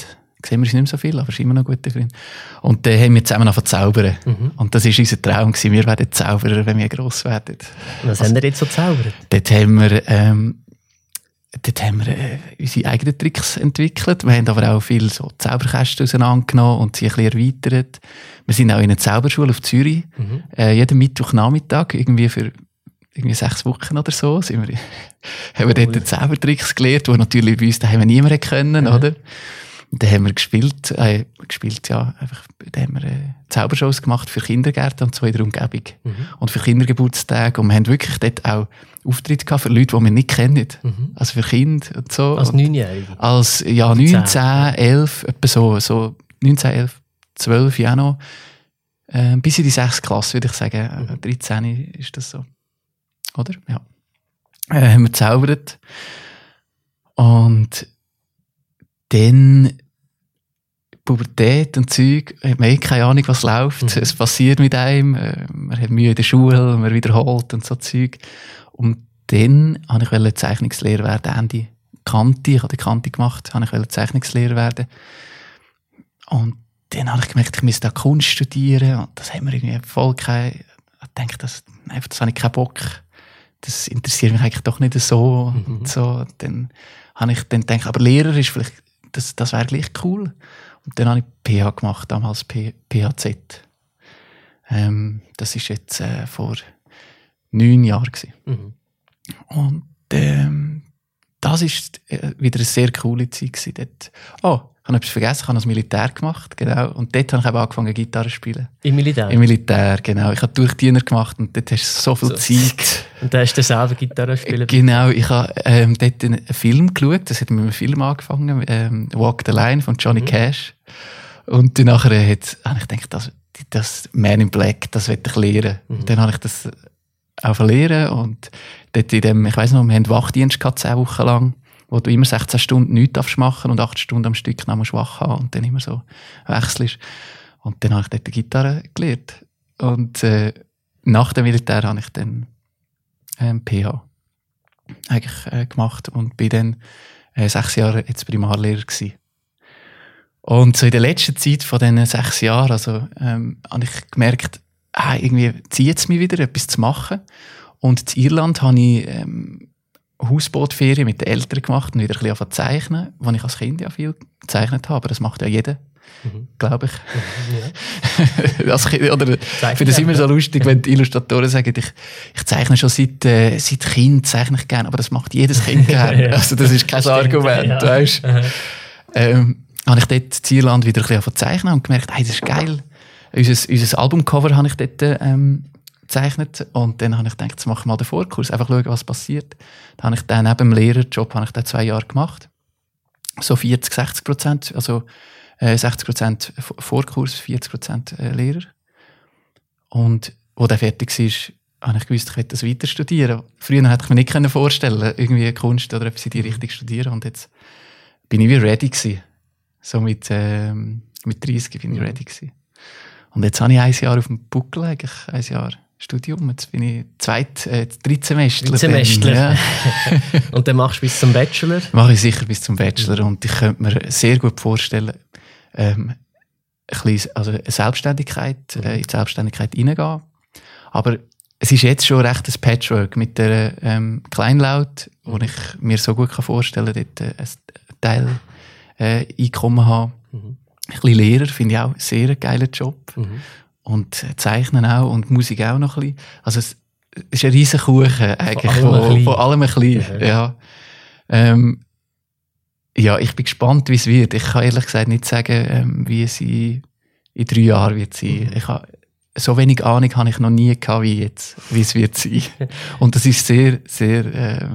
Sehen wir uns nicht mehr so viel, aber ist immer noch ein guter Freund. Und dann haben wir zusammen angefangen zu zaubern. Mhm. Und das war unser Traum. Gewesen. Wir werden Zauberer, wenn wir gross werden. Was haben wir jetzt so gezaubert? Dort haben wir, ähm, dort haben wir äh, unsere eigenen Tricks entwickelt. Wir haben aber auch viel so Zauberkästen auseinandergenommen und sie ein bisschen erweitert. Wir sind auch in einer Zauberschule auf Zürich. Mhm. Äh, jeden Mittwochnachmittag, irgendwie für irgendwie sechs Wochen oder so, sind wir, haben wir dort. Zaubertricks gelernt, die natürlich bei uns daheim niemand können, Mhm. oder? Und dann haben wir gespielt, äh, gespielt, ja, einfach, dann haben wir äh, Zaubershows gemacht für Kindergärten und so in der Umgebung. Mhm. Und für Kindergeburtstage. Und wir haben wirklich dort auch Auftritte gehabt für Leute, die wir nicht kennen. Mhm. Also für Kinder und so. Als Neunjährige. als, ja, 19, 11, etwa so, so 19, 11, 12 ja noch. Äh, bis in die 6. Klasse, würde ich sagen. Mhm. 13 ist das so. Oder? Ja. Äh, haben wir gezaubert. Und dann Pubertät und Zeug, hat man eh keine Ahnung, was läuft. Mhm. Es passiert mit einem, äh, man hat Mühe in der Schule, man wiederholt und so Zeug. Und dann wollte ich Zeichnungslehrer werden, Ende Kante, ich habe die Kante gemacht, habe ich Zeichnungslehrer werden. Und dann habe ich gemerkt, ich müsste auch Kunst studieren und das haben wir irgendwie voll kein, ich denke, das, einfach, das habe ich keinen Bock. Das interessiert mich eigentlich doch nicht so. Mhm. Und so. Dann habe ich dann gedacht, aber Lehrer ist vielleicht, das, das wäre gleich cool. Und dann habe ich PH gemacht, damals P, PHZ. Ähm, das ist jetzt äh, vor neun Jahren. Mhm. Und ähm, das ist äh, wieder eine sehr coole Zeit gewesen. Dort, oh, ich habe etwas vergessen, ich habe das Militär gemacht, genau. Und dort habe ich eben angefangen, Gitarre zu spielen. Im Militär. Im Militär, genau. Ich habe Durchdiener gemacht und dort hast du so viel So. Zeit. Und da hast du selber Gitarre spielen. Genau, ich habe ähm, dort einen Film geschaut, das hat mit einem Film angefangen, ähm, Walk the Line von Johnny Mhm. Cash. Und dann nachher hat, habe ich gedacht, das, das Man in Black, das will ich lernen. Mhm. Und dann habe ich das auch lernen und dort in dem, ich weiss noch, wir haben Wachdienst gehabt, zehn Wochen lang, wo du immer 16 Stunden nichts darfst machen und 8 Stunden am Stück noch musst wach haben und dann immer so wechselst. Und dann habe ich dort die Gitarre gelernt. Und äh, nach dem Militär habe ich dann ähm, PH eigentlich äh, gemacht und bin dann äh, sechs Jahre jetzt Primarlehrer gewesen. Und so in der letzten Zeit von diesen sechs Jahren, also, ähm, habe ich gemerkt, ah, irgendwie zieht es mich wieder, etwas zu machen. Und in Irland habe ich ähm, Hausbootferien mit den Eltern gemacht und wieder ein bisschen zeichnen, wo ich als Kind ja viel gezeichnet habe, aber das macht ja jeder. Mhm. glaube ich. Ja. das, oder, ich finde es immer so lustig, wenn die Illustratoren sagen, ich, ich zeichne schon seit, äh, seit Kind, zeichne ich gerne, aber das macht jedes Kind gerne. ja. Also das ist kein Stimmt, Argument, ja. weißt ähm, habe ich dort in Irland wieder ein bisschen zeichnen und gemerkt, hey, das ist geil. Unser, unser Albumcover habe ich dort ähm, gezeichnet und dann habe ich gedacht, jetzt mache ich mal den Vorkurs, einfach schauen, was passiert. Dann habe ich dann neben dem Lehrerjob habe ich dann zwei Jahre gemacht. So 40, 60 Prozent, also äh, 60 Prozent Vorkurs, 40 Prozent äh, Lehrer. Und wo der fertig war, habe ich gewusst, ich will das weiter studieren. Früher hätte ich mir nicht vorstellen irgendwie Kunst oder etwas in die Richtung studieren und jetzt bin ich wie ready gewesen. So mit, äh, mit 30 bin ich ready gewesen. Und jetzt habe ich ein Jahr auf dem Buckel eigentlich, ein Jahr Studium. Jetzt bin ich zweit, äh, Drittsemestler. Drittsemestler. Ja. und dann machst du bis zum Bachelor? Mache ich sicher bis zum Bachelor. Und ich könnte mir sehr gut vorstellen, ähm, ein bisschen, also eine Selbstständigkeit, äh, in die Selbstständigkeit hineingehen. Aber es ist jetzt schon recht ein Patchwork mit der ähm, Kleinlaut, wo ich mir so gut vorstellen kann, dort äh, ein Teil äh, Einkommen haben. Mhm. Ein bisschen Lehrer finde ich auch einen sehr geilen Job. Mhm. Und Zeichnen auch und Musik auch noch ein bisschen. Also es ist ein riesen Kuchen eigentlich, von allem, von, allem ein bisschen. Ja. ja. Ähm, ja, ich bin gespannt, wie es wird. Ich kann ehrlich gesagt nicht sagen, ähm, wie es in, in drei Jahren wird sein. Mhm. Ich habe, so wenig Ahnung habe ich noch nie gehabt, wie jetzt, wie es wird sein. Und das ist sehr, sehr äh,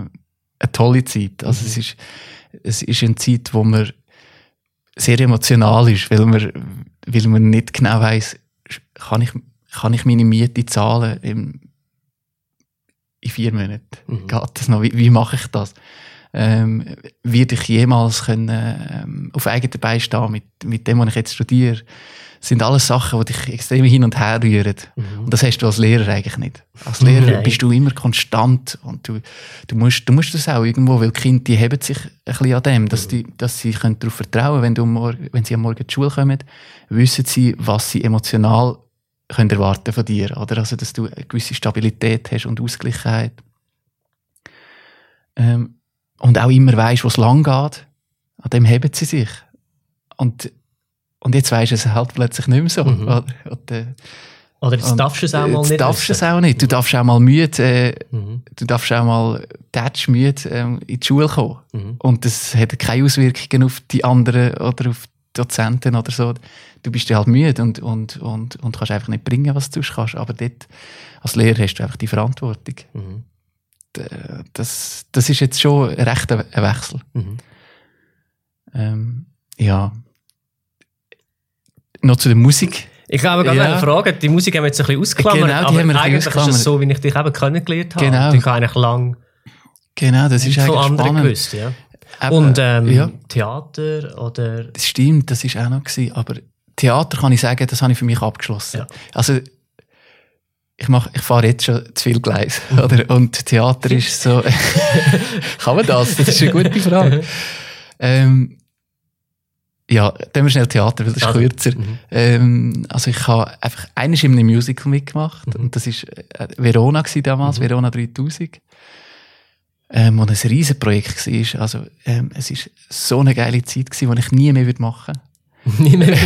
eine tolle Zeit. Also mhm. es ist, es ist eine Zeit, wo man sehr emotional ist, weil man, weil man nicht genau weiß, kann ich, kann ich meine Miete zahlen im, in vier Monaten? Mhm. Geht das noch? Wie, wie mache ich das? Ähm, werde ich jemals können, ähm, auf eigenen Beinen stehen mit, mit dem, was ich jetzt studiere? Das sind alles Sachen, die dich extrem hin und her rühren. Mhm. Und das hast du als Lehrer eigentlich nicht. Als Lehrer Nein. bist du immer konstant und du, du, musst, du musst das auch irgendwo, weil die Kinder die heben sich ein bisschen an dem, dass, die, dass sie können darauf vertrauen können, wenn, du wenn sie am Morgen in die Schule kommen, wissen sie, was sie emotional können erwarten von dir. Oder? Also, dass du eine gewisse Stabilität hast und Ausgleichheit. Ähm, und auch immer weißt, wo es lang geht. An dem heben sie sich. Und, und jetzt weisst du es halt plötzlich nicht mehr so. Mhm. Oder, oder, oder jetzt darfst du es auch mal nicht. Darfst du es auch nicht. Du darfst auch mal müde, äh, mhm. du darfst auch mal tätsch müde ähm, in die Schule kommen. Mhm. Und das hat keine Auswirkungen auf die anderen oder auf Dozenten oder so. Du bist ja halt müde und, und, und, und kannst einfach nicht bringen, was du kannst. Aber dort, als Lehrer hast du einfach die Verantwortung. Mhm. Das, das ist jetzt schon recht ein Wechsel. Mhm. Ähm, ja. Noch zu der Musik. Ich habe gerade ja. eine Frage. Die Musik haben wir jetzt ein bisschen ausgeklammert. Genau, die haben wir eigentlich ausgeklammert. ist es so, wie ich dich eben kennengelernt habe. Genau. Ich habe eigentlich lang genau, das ist eigentlich spannend. Gewusst, ja. Aber, Und ähm, ja. Theater oder... Das stimmt, das war auch noch. Gewesen, aber Theater kann ich sagen, das habe ich für mich abgeschlossen. Ja. Also, ich, mach, ich fahre jetzt schon zu viel Gleis. Oder? Und Theater ist so. kann man das? Das ist eine gute Frage. Ähm, ja, dann wir schnell Theater, weil das ist also, kürzer. Mhm. Ähm, also ich habe einfach eines in einem Musical mitgemacht mhm. und das war äh, Verona damals, mhm. Verona 3000 ähm, und ein riesen Projekt war. Also, ähm, es war so eine geile Zeit, gewesen, die ich nie mehr machen würde. nie mehr machen?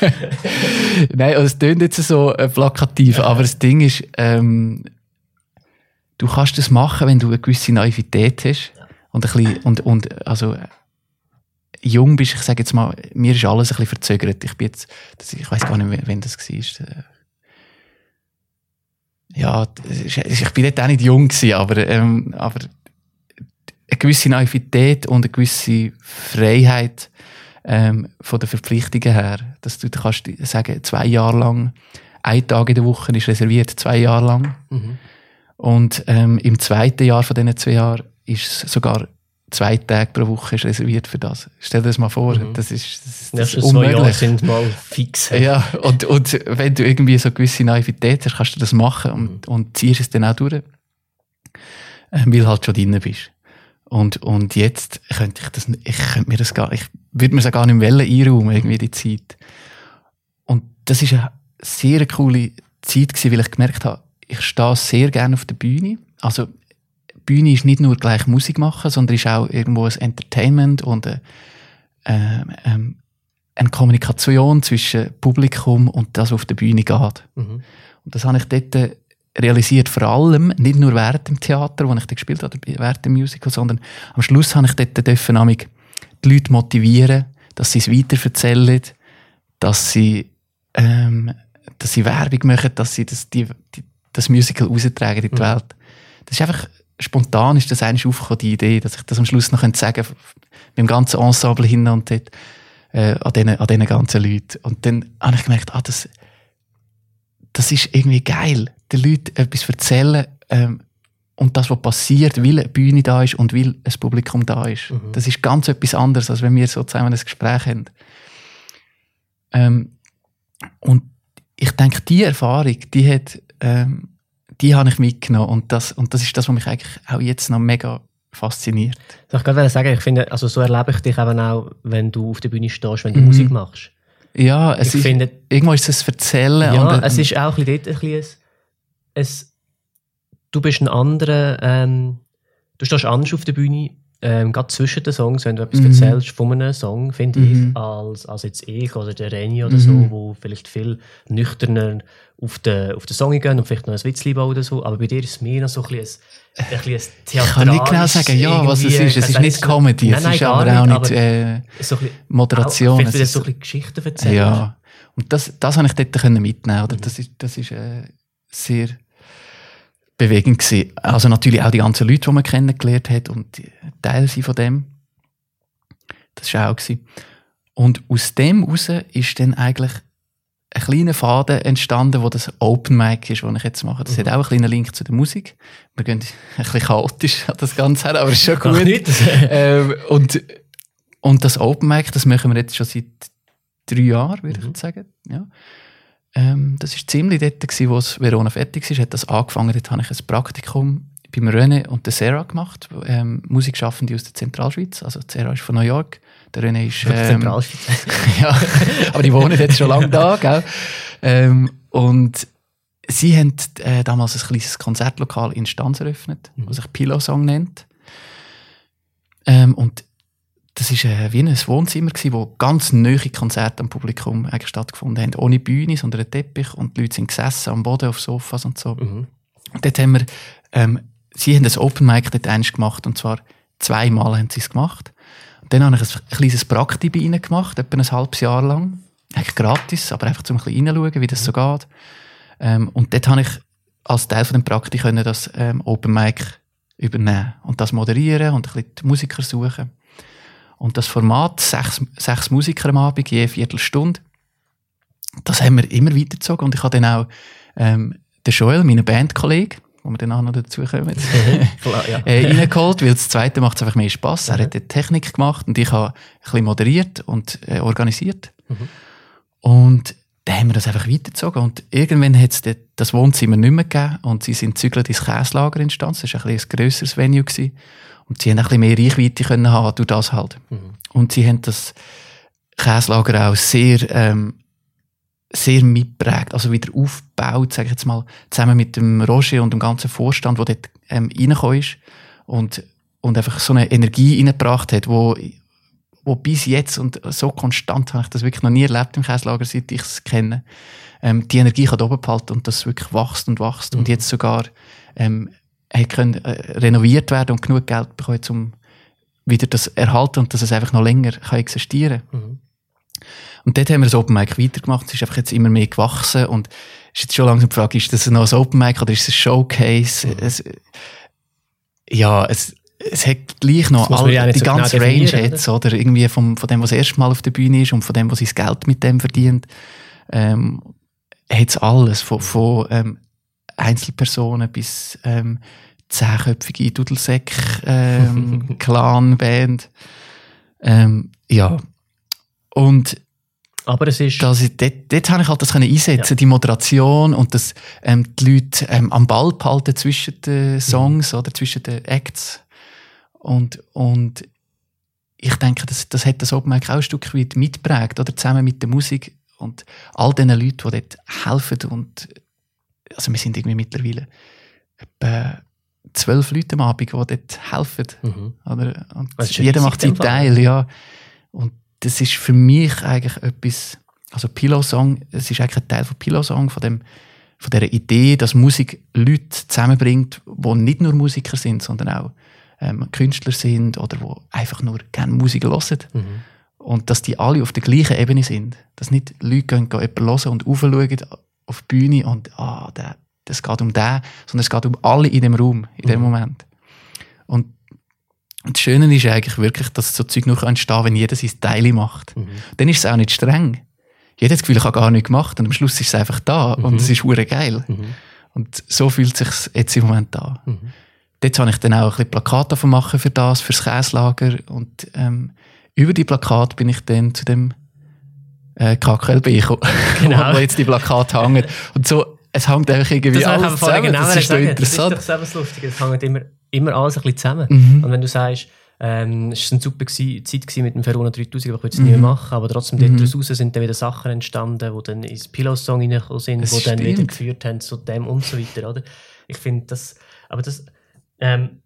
Nein, also es klingt jetzt so äh, plakativ, aber das Ding ist, ähm, du kannst das machen, wenn du eine gewisse Naivität hast und ein bisschen, und, und, also, jung bist, ich sage jetzt mal, mir ist alles ein bisschen verzögert. Ich bin jetzt, ich weiß gar nicht, wann das war ja, ich bin dort auch nicht jung gewesen, aber, ähm, aber eine gewisse Naivität und eine gewisse Freiheit ähm, von den Verpflichtungen her, dass du kannst sagen, zwei Jahre lang, ein Tag in der Woche ist reserviert, zwei Jahre lang. Mhm. Und ähm, im zweiten Jahr von diesen zwei Jahren ist sogar zwei Tage pro Woche ist reserviert für das. Stell dir das mal vor, mhm. das ist, das, das ist unmöglich. Zwei Jahre sind mal fix. Ja, und, und wenn du irgendwie so eine gewisse Naivität hast, kannst du das machen und, mhm. und ziehst es dann auch durch. äh, weil du halt schon drin bist. Und, und jetzt könnte ich das, ich könnte mir das gar, ich würde mir das gar nicht mehr einräumen, irgendwie die Zeit. Und das ist eine sehr coole Zeit gewesen, weil ich gemerkt habe, ich stehe sehr gerne auf der Bühne. Also, Bühne ist nicht nur gleich Musik machen, sondern ist auch irgendwo ein Entertainment und eine, äh, ähm, eine Kommunikation zwischen Publikum und das, was auf der Bühne geht. Mhm. Und das habe ich dort realisiert, vor allem, nicht nur während dem Theater, wo ich dann gespielt habe, während dem Musical, sondern am Schluss habe ich dort dürfen, die Leute motivieren, dass sie es weiterverzählen, dass sie, ähm, dass sie Werbung machen, dass sie das, die, die, das Musical raustragen in die mhm. Welt. Das ist einfach, spontan ist das eigentlich aufgekommen, die Idee, dass ich das am Schluss noch sagen könnte, mit dem ganzen Ensemble hin und dort, äh, an diesen, an diesen ganzen Leuten. Und dann habe ich gemerkt, ah, das, das ist irgendwie geil, den Leuten etwas erzählen, ähm, und das, was passiert, weil eine Bühne da ist und weil ein Publikum da ist. Mhm. Das ist ganz etwas anderes, als wenn wir so zusammen ein Gespräch haben. Ähm, und ich denke, die Erfahrung, die hat, ähm, die habe ich mitgenommen und das, und das ist das, was mich eigentlich auch jetzt noch mega fasziniert. Soll ich gerade sagen, ich finde, also so erlebe ich dich eben auch, wenn du auf der Bühne stehst, wenn du mhm. Musik machst. Ja, es ich ist, finde, irgendwo ist es Erzählen. Ja, es ist auch ein bisschen dort ein bisschen ein du bist ein anderer, ähm, du stehst anders auf der Bühne, ähm, gerade zwischen den Songs, wenn du etwas mhm. erzählst von einem Song, finde mhm. ich, als, als jetzt ich oder der Reni oder mhm. so, wo vielleicht viel nüchterner auf den, auf den Song gehen und vielleicht noch ein Witzli bauen oder so. Aber bei dir ist es mehr noch so ein bisschen ein, ein, bisschen ein Ich kann nicht genau sagen, ja, was es ist. Es ist nicht Comedy, nein, nein, es ist aber auch nicht äh, so Moderation. Auch, vielleicht wieder so ein bisschen Geschichten erzählen. Ja, und das, das habe ich dort mitnehmen oder? Das ist, das ist äh, sehr bewegend gewesen. Also natürlich auch die ganzen Leute, die man kennengelernt hat und Teil von dem. Das war auch. Gewesen. Und aus dem heraus ist dann eigentlich ein kleiner Faden entstanden, wo das Open Mic ist, was ich jetzt mache. Das mhm. hat auch einen kleinen Link zu der Musik. Wir gehen ein bisschen chaotisch an das Ganze her, aber es ist schon gut. ähm, und, und das Open Mic, das machen wir jetzt schon seit drei Jahren, würde mhm. ich sagen. Ja. Ähm, das war ziemlich dort, gewesen, wo Verona fertig war, hat das angefangen. Dort habe ich ein Praktikum beim René und der Sarah gemacht, ähm, Musikschaffende aus der Zentralschweiz. Also Sarah ist von New York, der René ist... Ähm, Zentralschweiz? ja, aber die wohnen jetzt schon lange da, gell? Ähm, und sie haben äh, damals ein kleines Konzertlokal in Stanz eröffnet, mhm. was sich Pillow Song nennt. Ähm, und das war äh, wie ein Wohnzimmer, gewesen, wo ganz neue Konzerte am Publikum eigentlich stattgefunden haben. Ohne Bühne, sondern ein Teppich und die Leute sind gesessen am Boden auf Sofas und so. Mhm. Und dort haben wir, ähm, sie haben das Open Mic dort eins gemacht und zwar zweimal haben sie es gemacht. Und dann habe ich ein kleines Prakti bei ihnen gemacht, etwa ein halbes Jahr lang. Eigentlich gratis, aber einfach zum ein bisschen reinschauen, wie das so geht. Ähm, und dort habe ich als Teil von dem Prakti können das ähm, Open Mic übernehmen und das moderieren und ein bisschen die Musiker suchen. Und das Format, sechs, sechs Musiker am Abend, je Viertelstunde, das haben wir immer weitergezogen. Und ich habe dann auch ähm, den Joel, meinen Bandkollegen, wo wir dann auch noch dazu kommen, Klar, ja. äh, reingeholt, weil das zweite macht es einfach mehr Spass. Mhm. Er hat die Technik gemacht und ich habe ein bisschen moderiert und äh, organisiert. Mhm. Und dann haben wir das einfach weitergezogen. Und irgendwann hat es das Wohnzimmer nicht mehr gegeben und sie sind zügelt ins Käslager entstanden. Das war ein, bisschen ein grösseres Venue. Gewesen. Und sie haben ein bisschen mehr Reichweite können haben durch das halt. Mhm. Und sie haben das Käslager auch sehr, ähm, sehr mitprägt, also wieder aufgebaut, sage ich jetzt mal, zusammen mit dem Roger und dem ganzen Vorstand, der dort ähm, reingekommen ist und, und einfach so eine Energie reingebracht hat, wo, wo bis jetzt und so konstant habe ich das wirklich noch nie erlebt im Käslager, seit ich es kenne. Ähm, die Energie hat oben behalten und das wirklich wächst und wächst mhm. und jetzt sogar ähm, können, äh, renoviert werden und genug Geld bekommen, um wieder das erhalten und dass es einfach noch länger kann existieren kann. Mhm. Und dort haben wir das Open Mic weitergemacht. Es ist einfach jetzt immer mehr gewachsen und es ist jetzt schon langsam die Frage, ist das noch ein Open Mic oder ist es ein Showcase? Mhm. Es, ja, es, es hat gleich noch all, ja die so ganze genau Range jetzt, oder? Irgendwie vom, von dem, was das erste Mal auf der Bühne ist und von dem, was sein Geld mit dem verdient, ähm, hat es alles. Von, von ähm, Einzelpersonen bis ähm, zehnköpfige Dudelsäck ähm, Clan Band. Ähm, ja. Und Aber es ist... Das, dort, dort habe ich halt das können einsetzen, ja. die Moderation und das, ähm, die Leute ähm, am Ball behalten zwischen den Songs mhm. oder zwischen den Acts. Und, und ich denke, das, das hat das Open Mic auch ein Stück weit mitprägt, oder zusammen mit der Musik und all den Leuten, die dort helfen und also wir sind irgendwie mittlerweile etwa zwölf Leute am Abend, die dort helfen. Mhm. Oder? Und jeder macht seinen Teil, ja. Und das ist für mich eigentlich etwas, also Pillow Song, es ist eigentlich ein Teil von Pillow Song, von dem, von der Idee, dass Musik Leute zusammenbringt, die nicht nur Musiker sind, sondern auch ähm, Künstler sind oder die einfach nur gerne Musik hören. Mhm. Und dass die alle auf der gleichen Ebene sind. Dass nicht Leute gehen, gehen jemanden hören und aufschauen auf die Bühne und ah, der, das geht um den, sondern es geht um alle in dem Raum, in dem mhm. Moment. Und das Schöne ist eigentlich wirklich, dass so Zeug nur entstehen wenn jeder sein Teil macht. Mhm. Dann ist es auch nicht streng. Jeder hat das Gefühl, ich habe gar nichts gemacht und am Schluss ist es einfach da mhm. und es ist hure geil. Mhm. Und so fühlt es sich jetzt im Moment an. Mhm. Dort habe ich dann auch ein bisschen Plakate davon machen für das, fürs Käslager und ähm, über die Plakate bin ich dann zu dem äh, KKLB gekommen, genau. wo jetzt die Plakate hängen. Und so, es hängt einfach irgendwie das alles zusammen. Genau das ist sagen. interessant. Das ist doch selber lustig. Es hängt immer, immer alles ein bisschen zusammen. Mhm. Und wenn du sagst, ähm, es war eine super Zeit mit dem Verona 3000, aber ich würde es mhm. nicht mehr machen. Aber trotzdem, mhm. daraus sind dann wieder Sachen entstanden, die dann ins Pillow-Song reingekommen sind, die dann wieder geführt haben zu dem und so weiter. Oder? Ich finde das, aber das, ähm,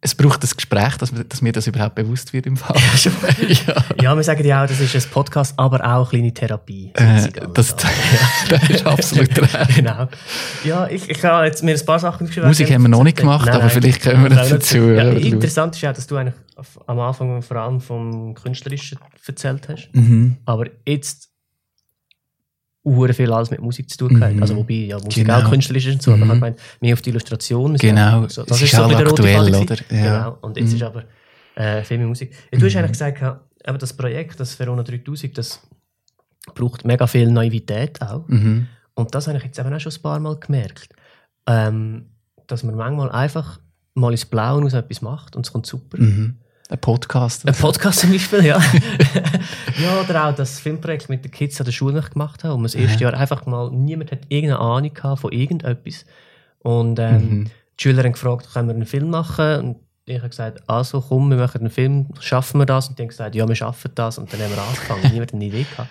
es braucht das Gespräch, dass, dass, mir das überhaupt bewusst wird im Fall. ja. ja, wir sagen ja auch, das ist ein Podcast, aber auch eine kleine Therapie. Äh, das, das ist absolut recht. genau. Ja, ich, ich habe jetzt mir ein paar Sachen geschrieben. Musik haben wir noch nicht gemacht, nein, aber vielleicht können wir das dazu. Ja, interessant ist ja, dass du eigentlich am Anfang vor allem vom Künstlerischen erzählt hast. Mhm. Aber jetzt uhr viel alles mit Musik zu tun hat. Mhm. Also wobei ja Musik genau. auch künstlerisch ist und so, mhm. aber ich meine, mehr auf die Illustration. Genau, so, das ist, ist so auch aktuell, oder? Ja. Genau, und jetzt mhm. ist aber äh, viel mehr Musik. Ja, du hast eigentlich gesagt, eben das Projekt, das Verona 3000, das braucht mega viel Naivität auch. Mhm. Und das habe ich jetzt eben auch schon ein paar Mal gemerkt. Ähm, dass man manchmal einfach mal ins Blaue aus etwas macht und es kommt super. Mhm. Ein Podcast. Ein Podcast zum Beispiel, ja. ja, oder auch das Filmprojekt mit den Kids an der Schule gemacht haben, man das erste ja. Jahr einfach mal, niemand hat irgendeine Ahnung gehabt von irgendetwas. Und ähm, mhm. die Schüler haben gefragt, können wir einen Film machen? Und ich habe gesagt, also komm, wir machen einen Film, schaffen wir das? Und die haben gesagt, ja, wir schaffen das. Und dann haben wir angefangen, niemand hat eine Idee gehabt.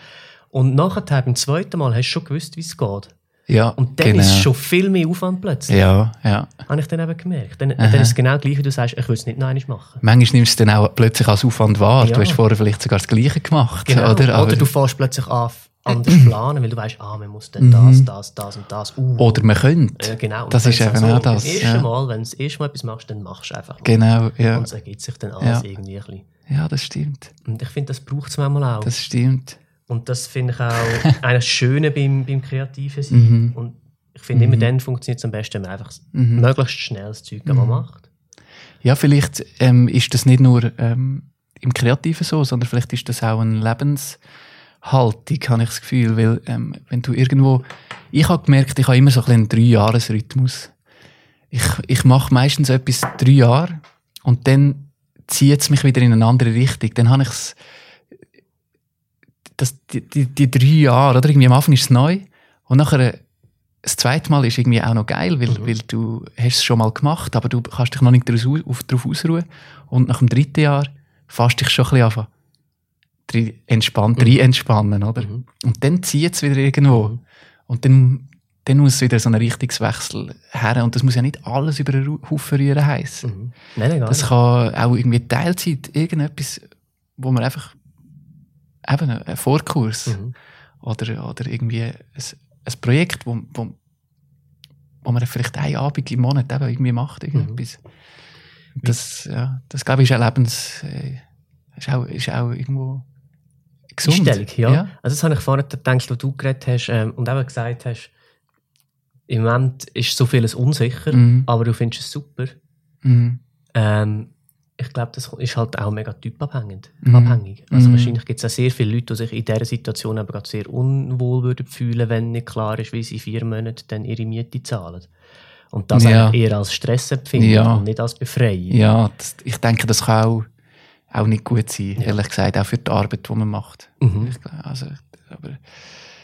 Und nachher, beim zweiten Mal, hast du schon gewusst, wie es geht. Ja, und dann genau. ist schon viel mehr Aufwand plötzlich. Ja, ja. Habe ich dann eben gemerkt. Dann, dann ist es genau gleich, wie du sagst, ich will es nicht noch machen. Manchmal nimmst du es dann auch plötzlich als Aufwand wahr. Ja. Du hast vorher vielleicht sogar das Gleiche gemacht. Genau. Oder, oder du fährst plötzlich an, anders planen, weil du weißt, ah, man muss dann das, mhm. das, das und das. Uh. Oder man könnte. Ja, genau. Das ist eben auch das. Das erste ja. Mal, wenn du das erste Mal etwas machst, dann machst du einfach mal. Genau, ja. Und es ergibt sich dann alles irgendwie ein bisschen. Ja, das stimmt. Und ich finde, das braucht es manchmal auch. Das stimmt. Und das finde ich auch eines Schöne beim, beim Kreativen sein. Mhm. Und ich finde, mhm. immer dann funktioniert es am besten, wenn man einfach mhm. möglichst schnell das Zeug mhm. macht. Ja, vielleicht ähm, ist das nicht nur ähm, im Kreativen so, sondern vielleicht ist das auch eine Lebenshaltung, habe ich das Gefühl. Weil, ähm, wenn du irgendwo. Ich habe gemerkt, ich habe immer so ein einen Drei-Jahres-Rhythmus. Ich, ich mache meistens etwas drei Jahre und dann zieht es mich wieder in eine andere Richtung. Dann habe ich es. Die, die, die drei Jahre, oder? Irgendwie am Anfang ist es neu und nachher das zweite Mal ist irgendwie auch noch geil, weil, mhm. weil du hast es schon mal gemacht, aber du kannst dich noch nicht darauf ausruhen. Und nach dem dritten Jahr fährst dich schon ein bisschen anfangen. Entspannt, mhm. entspannen, oder? Mhm. Und dann zieht es wieder irgendwo. Mhm. Und dann, dann muss es wieder so ein Richtungswechsel her. Und das muss ja nicht alles über den Haufen rühren heissen. Mhm. Nein, nein, das kann auch irgendwie Teilzeit, irgendetwas, wo man einfach, eben ein Vorkurs mhm. oder, oder irgendwie ein, ein Projekt, wo, wo, wo man vielleicht einen Abend im Monat eben irgendwie macht. Irgendetwas. Mhm. Das, ja, das glaube ich ist auch Lebens... Äh, ist, auch, ist auch irgendwo gesund. Einstellung, ja. ja. Also das habe ich vorhin gedacht, wo du geredet hast ähm, und eben gesagt hast, im Moment ist so vieles unsicher, mhm. aber du findest es super. Mhm. Ähm, ich glaube, das ist halt auch mega typabhängig. Mhm. Abhängig. Also mhm. wahrscheinlich gibt es auch sehr viele Leute, die sich in dieser Situation aber gerade sehr unwohl würden fühlen, wenn nicht klar ist, wie sie vier Monate dann ihre Miete zahlen. Und das ja. eher als Stress empfinden ja. und nicht als Befreiung. Ja, das, ich denke, das kann auch auch nicht gut sein, Ja. ehrlich gesagt, auch für die Arbeit, die man macht. Mhm. Ich glaub, Also, aber,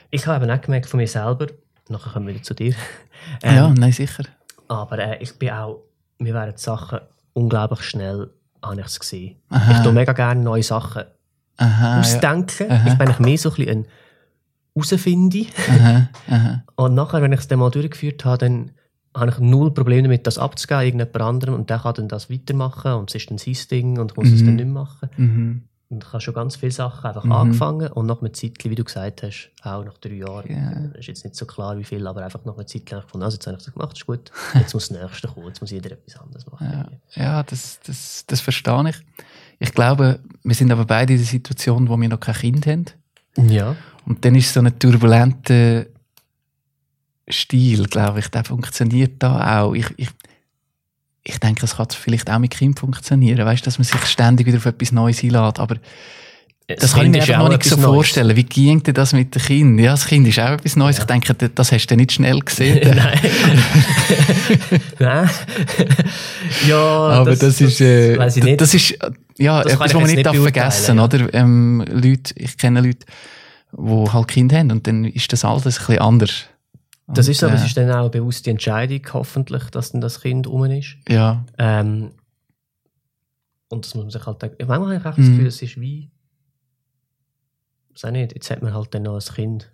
Ich habe eben auch gemerkt von mir selber, nachher kommen wir wieder zu dir, ja, Ähm, nein, sicher. aber äh, ich bin auch, mir werden die Sachen unglaublich schnell, habe ich es gesehen. Aha. Ich tue mega gerne neue Sachen Aha, ja. ausdenken. Aha. Ich bin eigentlich mehr so ein bisschen ein Herausfinder. Und nachher, wenn ich es dann mal durchgeführt habe, dann habe ich null Probleme damit, das abzugeben, irgendjemand anderem, und der kann dann das weitermachen, und es ist dann sein Ding, und ich muss es Mhm. dann nicht mehr machen. Mhm. Und ich habe schon ganz viele Sachen einfach Mhm. angefangen, und nach einem Zeitchen, wie du gesagt hast, auch nach drei Jahren, Ja. ist jetzt nicht so klar, wie viel, aber einfach nach einer Zeit lang gefunden, also jetzt habe ich das gemacht, ist gut, jetzt muss das Nächste kommen, jetzt muss jeder etwas anderes machen. Ja, ja das, das, das verstehe ich. Ich glaube, wir sind aber beide in der Situation, wo wir noch kein Kind haben. ja. Und dann ist so ein turbulenter Stil, glaube ich, der funktioniert da auch. Ich, ich, ich denke, es kann vielleicht auch mit Kind funktionieren. Weißt du, dass man sich ständig wieder auf etwas Neues einlädt. Aber das kann ich mir ja noch auch nicht so Neues. vorstellen. Wie ging denn das mit dem Kind? Ja, das Kind ist auch etwas Neues. Ja. Ich denke, das- das hast du nicht schnell gesehen. Nein. Nein. ja, Aber das, ist, äh, nicht. das ist, ja, Das etwas, was man nicht darf vergessen, beurteilen, oder? Ähm, Leute, ich kenne Leute, die halt Kinder haben und dann ist das alles ein bisschen anders. Das Und, ist so, aber es äh, ist dann auch eine bewusste Entscheidung, hoffentlich, dass dann das Kind um ist. Ja, Ähm, und das muss man sich halt denken. Manchmal habe ich auch das Mhm. Gefühl, es ist wie. Weiß nicht, jetzt hat man halt dann noch ein Kind.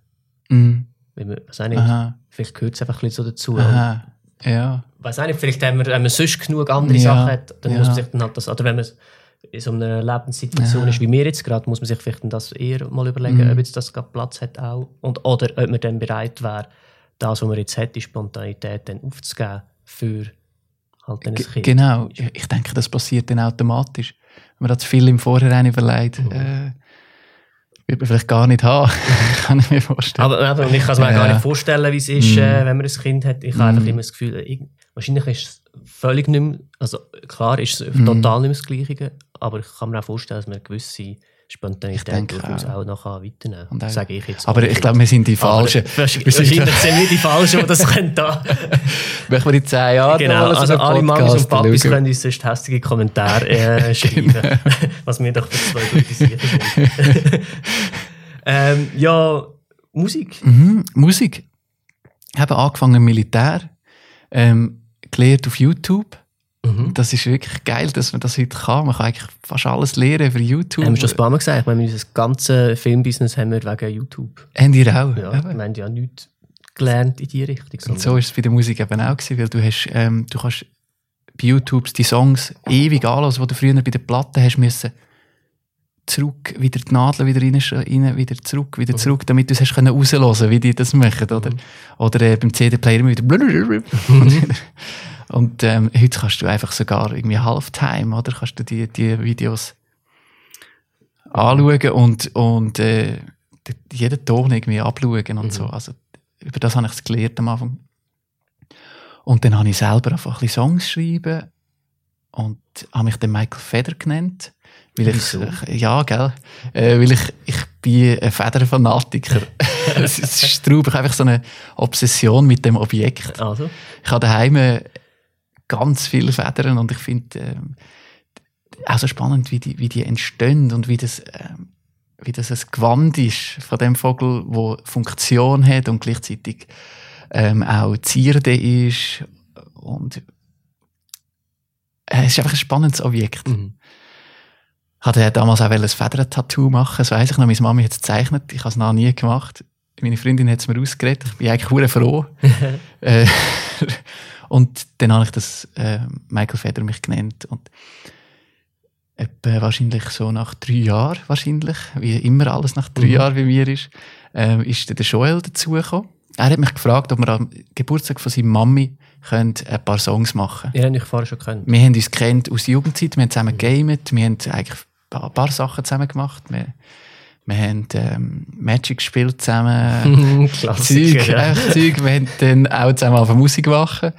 Weil man, weiß nicht, aha, vielleicht gehört es einfach ein bisschen so dazu. Aha, ja, weiß auch nicht, vielleicht wenn man, wenn man sonst genug andere Ja, Sachen hat, dann ja. muss man sich dann halt das, oder wenn man in so einer Lebenssituation Ja. ist wie wir jetzt gerade, muss man sich vielleicht dann das eher mal überlegen, Mhm. ob jetzt das gerade Platz hat auch. Und, oder ob man dann bereit wäre, das, was man jetzt hat, die Spontanität dann aufzugeben für halt ein Kind. genau. Ich ich denke, das passiert dann automatisch. Wenn man das viel im Vorhinein überlegt, Mhm. äh, wird man vielleicht gar nicht haben, kann ich mir vorstellen. Aber, aber ich kann es mir Ja. gar nicht vorstellen, wie es ist, Mhm. äh, wenn man ein Kind hat. Ich habe Mhm. einfach immer das Gefühl, äh, irgend- wahrscheinlich ist es völlig nicht mehr, also klar ist es Mhm. total nicht mehr das Gleiche, aber ich kann mir auch vorstellen, dass man gewisse Spontanität Ich denke durchaus auch. kann weiternehmen Und auch- Sage ich jetzt. Aber ich glaube, wir sind die Aber Falschen. wahrscheinlich Wir sind- wahrscheinlich sind wir die Falschen, die das können da. Wenn wir in zehn Jahren genau, also alle Mamis und Papis schauen. können uns sonst hässliche Kommentare äh, schreiben, was wir doch für zwei gute sind. ähm, ja, Musik. Mhm, Musik. Ich habe angefangen Militär, ähm, gelernt auf YouTube. Mhm. Das ist wirklich geil, dass man das heute kann. Man kann eigentlich fast alles lernen über YouTube. Haben wir schon ein paar Mal gesagt, ich meine, unser ganzes Filmbusiness haben wir wegen YouTube. Habt ihr auch? Ja, Eben. wir haben ja nichts gelernt in die Richtung. Und so ist es bei der Musik eben auch gewesen, weil du hast, ähm, du kannst bei YouTube die Songs ewig anhören, die du früher bei den Platten hast müssen zurück, wieder die Nadeln wieder rein, rein wieder zurück, wieder Mhm. zurück, damit du es hast können raushören, wie die das machen, oder? Mhm. Oder äh, beim CD-Player immer wieder und, und ähm, heute kannst du einfach sogar irgendwie Halftime, oder? Kannst du die, die Videos anschauen und, und äh, jeden Ton irgendwie abschauen und Mhm. so. Also, über das habe ich es gelernt am Anfang. Und dann habe ich selber einfach ein bisschen Songs geschrieben und habe mich dann Michael Feder genannt. Weil ich, ich- ja, gell? Äh, weil ich, ich bin ein Federfanatiker. es ist traurig, ich habe einfach so eine Obsession mit dem Objekt. Also, Ich habe daheim ganz viele Federn und ich finde ähm, auch so spannend, wie die, wie die entstehen und wie das, ähm, wie das ein Gewand ist von dem Vogel, wo Funktion hat und gleichzeitig ähm, auch Zierde ist und äh, es ist einfach ein spannendes Objekt. mhm. Hatte damals auch ein Federn-Tattoo machen, das weiss ich noch, meine Mami hat es gezeichnet, ich habe es noch nie gemacht. Meine Freundin hat es mir ausgeredet, ich bin eigentlich hure froh. Äh, und dann habe ich das äh, Michael Feder mich genannt und etwa wahrscheinlich so nach drei Jahren wahrscheinlich, wie immer alles nach drei Mhm. Jahren bei mir ist, ähm, ist der Joel dazugekommen. Er hat mich gefragt, ob wir am Geburtstag von seiner Mami können ein paar Songs machen Ihr habt euch vorher schon gekannt. Wir haben uns kennt aus der Jugendzeit, wir haben zusammen gegamet, wir haben eigentlich ein paar, ein paar Sachen zusammen gemacht. Wir, wir haben ähm, Magic gespielt zusammen. Zeug, Klassiker. ja. echt Zeug. Wir haben dann auch zusammen auf Musik machen.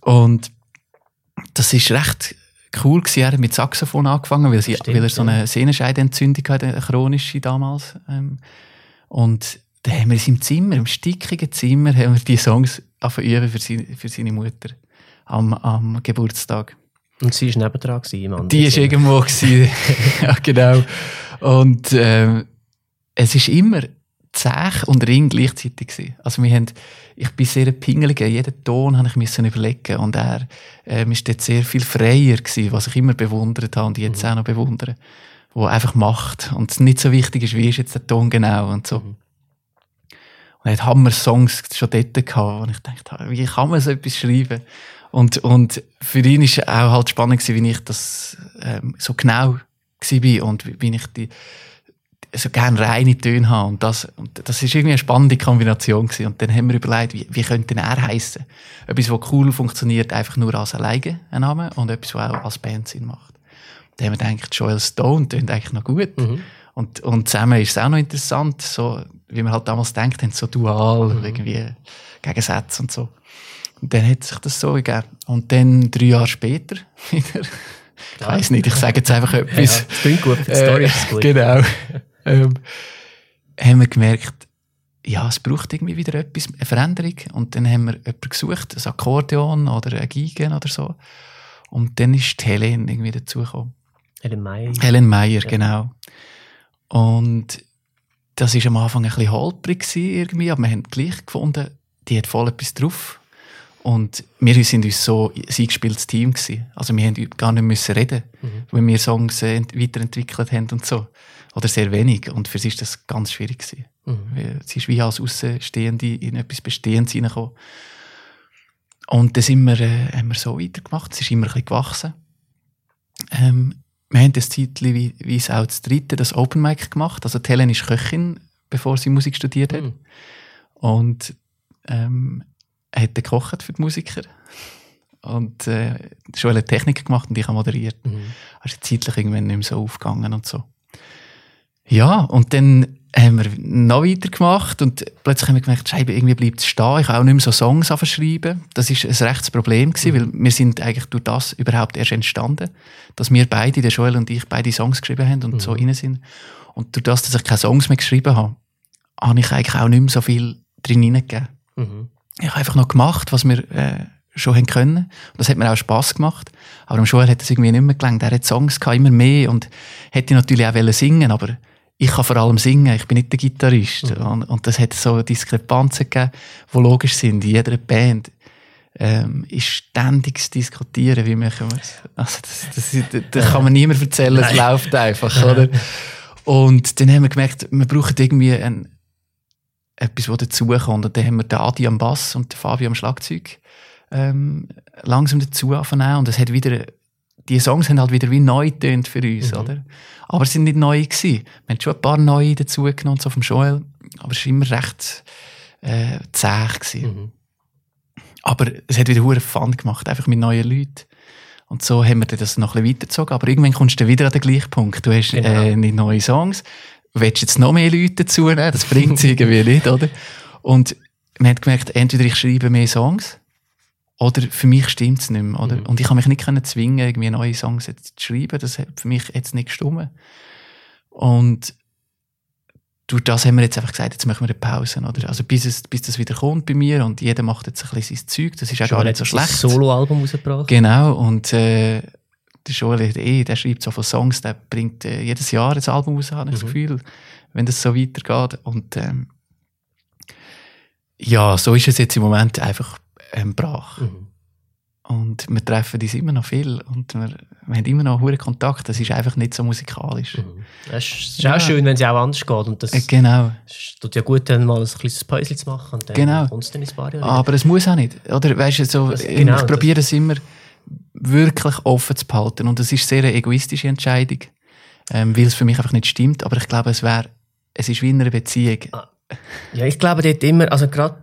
Und das ist recht cool gewesen. Er hat mit Saxophon angefangen, weil, sie, Stimmt, weil er so ja. eine Sehnenscheidenentzündung hatte, eine chronische damals. Ähm, und dann haben wir in seinem Zimmer, im stickigen Zimmer, haben wir die Songs üben für seine, für seine Mutter am, am Geburtstag. Und sie war nebendran anderen Die war irgendwo. ja, genau. Und ähm, es ist immer Zech und Ring gleichzeitig gewesen. Also wir haben, ich bin sehr pingelig, jeden Ton habe ich müssen überlegen und er ähm, ist dort sehr viel freier gewesen, was ich immer bewundert habe und jetzt auch noch bewundere, wo einfach macht und es nicht so wichtig ist, wie ist jetzt der Ton genau und so. Mhm. Und er hat Hammer-Songs schon dort gehabt, und ich dachte, wie kann man so etwas schreiben? Und, und für ihn ist auch halt spannend gewesen, wie ich das ähm, so genau war und wie, wie ich die so gerne reine Töne habe. Und das, und das ist irgendwie eine spannende Kombination gewesen. Und dann haben wir überlegt, wie, wie könnte denn er heißen? Etwas, was cool funktioniert, einfach nur als alleine ein Name und etwas, was auch als Band Sinn macht. Dann haben wir gedacht, Joel Stone tönt eigentlich noch gut. Mhm. Und, und zusammen ist es auch noch interessant, so, wie man halt damals denkt, haben so dual, Mhm. irgendwie Gegensätze und so. Und dann hat sich das so gegeben. Und dann drei Jahre später wieder, ich weiss nicht, ich sage jetzt einfach Ja, etwas. das klingt gut, die Story ist Äh, gut. Genau. ähm, haben wir gemerkt, ja, es braucht irgendwie wieder etwas, eine Veränderung. Und dann haben wir jemanden gesucht, ein Akkordeon oder ein Gigen oder so. Und dann ist Helen irgendwie dazugekommen. Helen May. Helen Meyer, genau. Und das war am Anfang ein bisschen holprig irgendwie, aber wir haben gleich gefunden, die hat voll etwas drauf. Und wir sind uns so ein eingespieltes Team gewesen. Also wir haben gar nicht müssen reden, wenn wir Songs äh, ent- weiterentwickelt haben und so. Oder sehr wenig. Und für sie ist das ganz schwierig gewesen. Mhm. Weil Sie ist wie als Außenstehende in etwas Bestehendes reingekommen. Und dann sind wir, äh, haben wir so weitergemacht. Es ist immer ein bisschen gewachsen. Ähm, wir haben das es auch das dritte, das Open Mic gemacht. Also Helen ist Köchin, bevor sie Musik studiert hat. Mhm. Und ähm, hat gekocht für die Musiker. Und äh, schon eine Technik gemacht und ich habe moderiert. Mhm. Also zeitlich irgendwann nicht mehr so aufgegangen und so. Ja, und dann haben wir noch weiter gemacht und plötzlich haben wir gemerkt, Scheibe, irgendwie bleibt es stehen. Ich habe auch nicht mehr so Songs schreiben. Das ist ein rechtes Problem gewesen, weil wir sind eigentlich durch das überhaupt erst entstanden, dass wir beide, der Joel und ich, beide Songs geschrieben haben und so rein sind. Und durch das, dass ich keine Songs mehr geschrieben habe, habe ich eigentlich auch nicht mehr so viel drin hineingegeben. Mhm. Ich habe einfach noch gemacht, was wir äh, schon haben können. Und das hat mir auch Spass gemacht. Aber am Schul hat es irgendwie nicht mehr gelangt. Er hat Songs gehabt, immer mehr und hätte natürlich auch wollen singen aber ich kann vor allem singen, ich bin nicht der Gitarrist. Und, und das hat so Diskrepanzen gegeben, die logisch sind. In jeder Band ähm, ist ständiges Diskutieren, wie machen wir es. Also das, das, das, das kann man niemand erzählen, es läuft einfach, oder? Und dann haben wir gemerkt, wir brauchen irgendwie ein, etwas, was dazukommt. Und dann haben wir den Adi am Bass und den Fabio am Schlagzeug ähm, langsam dazu angefangen. Und es hat wieder, die Songs haben halt wieder wie neu getönt für uns, Mhm. oder? Aber es sind nicht neu gewesen. Wir haben schon ein paar neue dazugenommen, so vom Joel. Aber es war immer recht äh, zäh gewesen. Mhm. Aber es hat wieder hure Fun gemacht, einfach mit neuen Leuten. Und so haben wir das noch ein bisschen weitergezogen. Aber irgendwann kommst du wieder an den gleichen Punkt. Du hast Genau. äh, nicht neue Songs. Willst jetzt noch mehr Leute dazu nehmen? Das bringt es irgendwie nicht, oder? Und man hat gemerkt, entweder ich schreibe mehr Songs oder für mich stimmt es nicht mehr, oder? Mhm. Und ich kann mich nicht können zwingen, irgendwie neue Songs jetzt zu schreiben. Das hat für mich jetzt nicht gestimmt. Und durch das haben wir jetzt einfach gesagt, jetzt machen wir eine Pause, oder? Also bis, es, bis das wieder kommt bei mir und jeder macht jetzt ein bisschen sein Zeug. Das ist auch gar nicht so schlecht. Soloalbum rausgebracht. Genau, und äh, der Joel eh, der schreibt so viele Songs, der bringt äh, jedes Jahr ein Album raus, habe ich das Mhm. Gefühl, wenn das so weitergeht. Und ähm, ja, so ist es jetzt im Moment einfach ähm, brach. Mhm. Und wir treffen uns immer noch viel und wir, wir haben immer noch hohen Kontakt. Das ist einfach nicht so musikalisch. Mhm. Es ist, Ja. auch schön, wenn es auch anders geht. Und das Äh, genau. es tut ja gut, dann mal ein kleines Päuschen zu machen. Und dann Genau. dann ins Jahre. Aber es muss auch nicht. Oder weißt du, so, Das- ich- genau, ich probiere es immer wirklich offen zu behalten. Und es ist sehr eine egoistische Entscheidung, ähm, weil es für mich einfach nicht stimmt. Aber ich glaube, es wäre, es ist wie in einer Beziehung. Ja, ich glaube dort immer, also gerade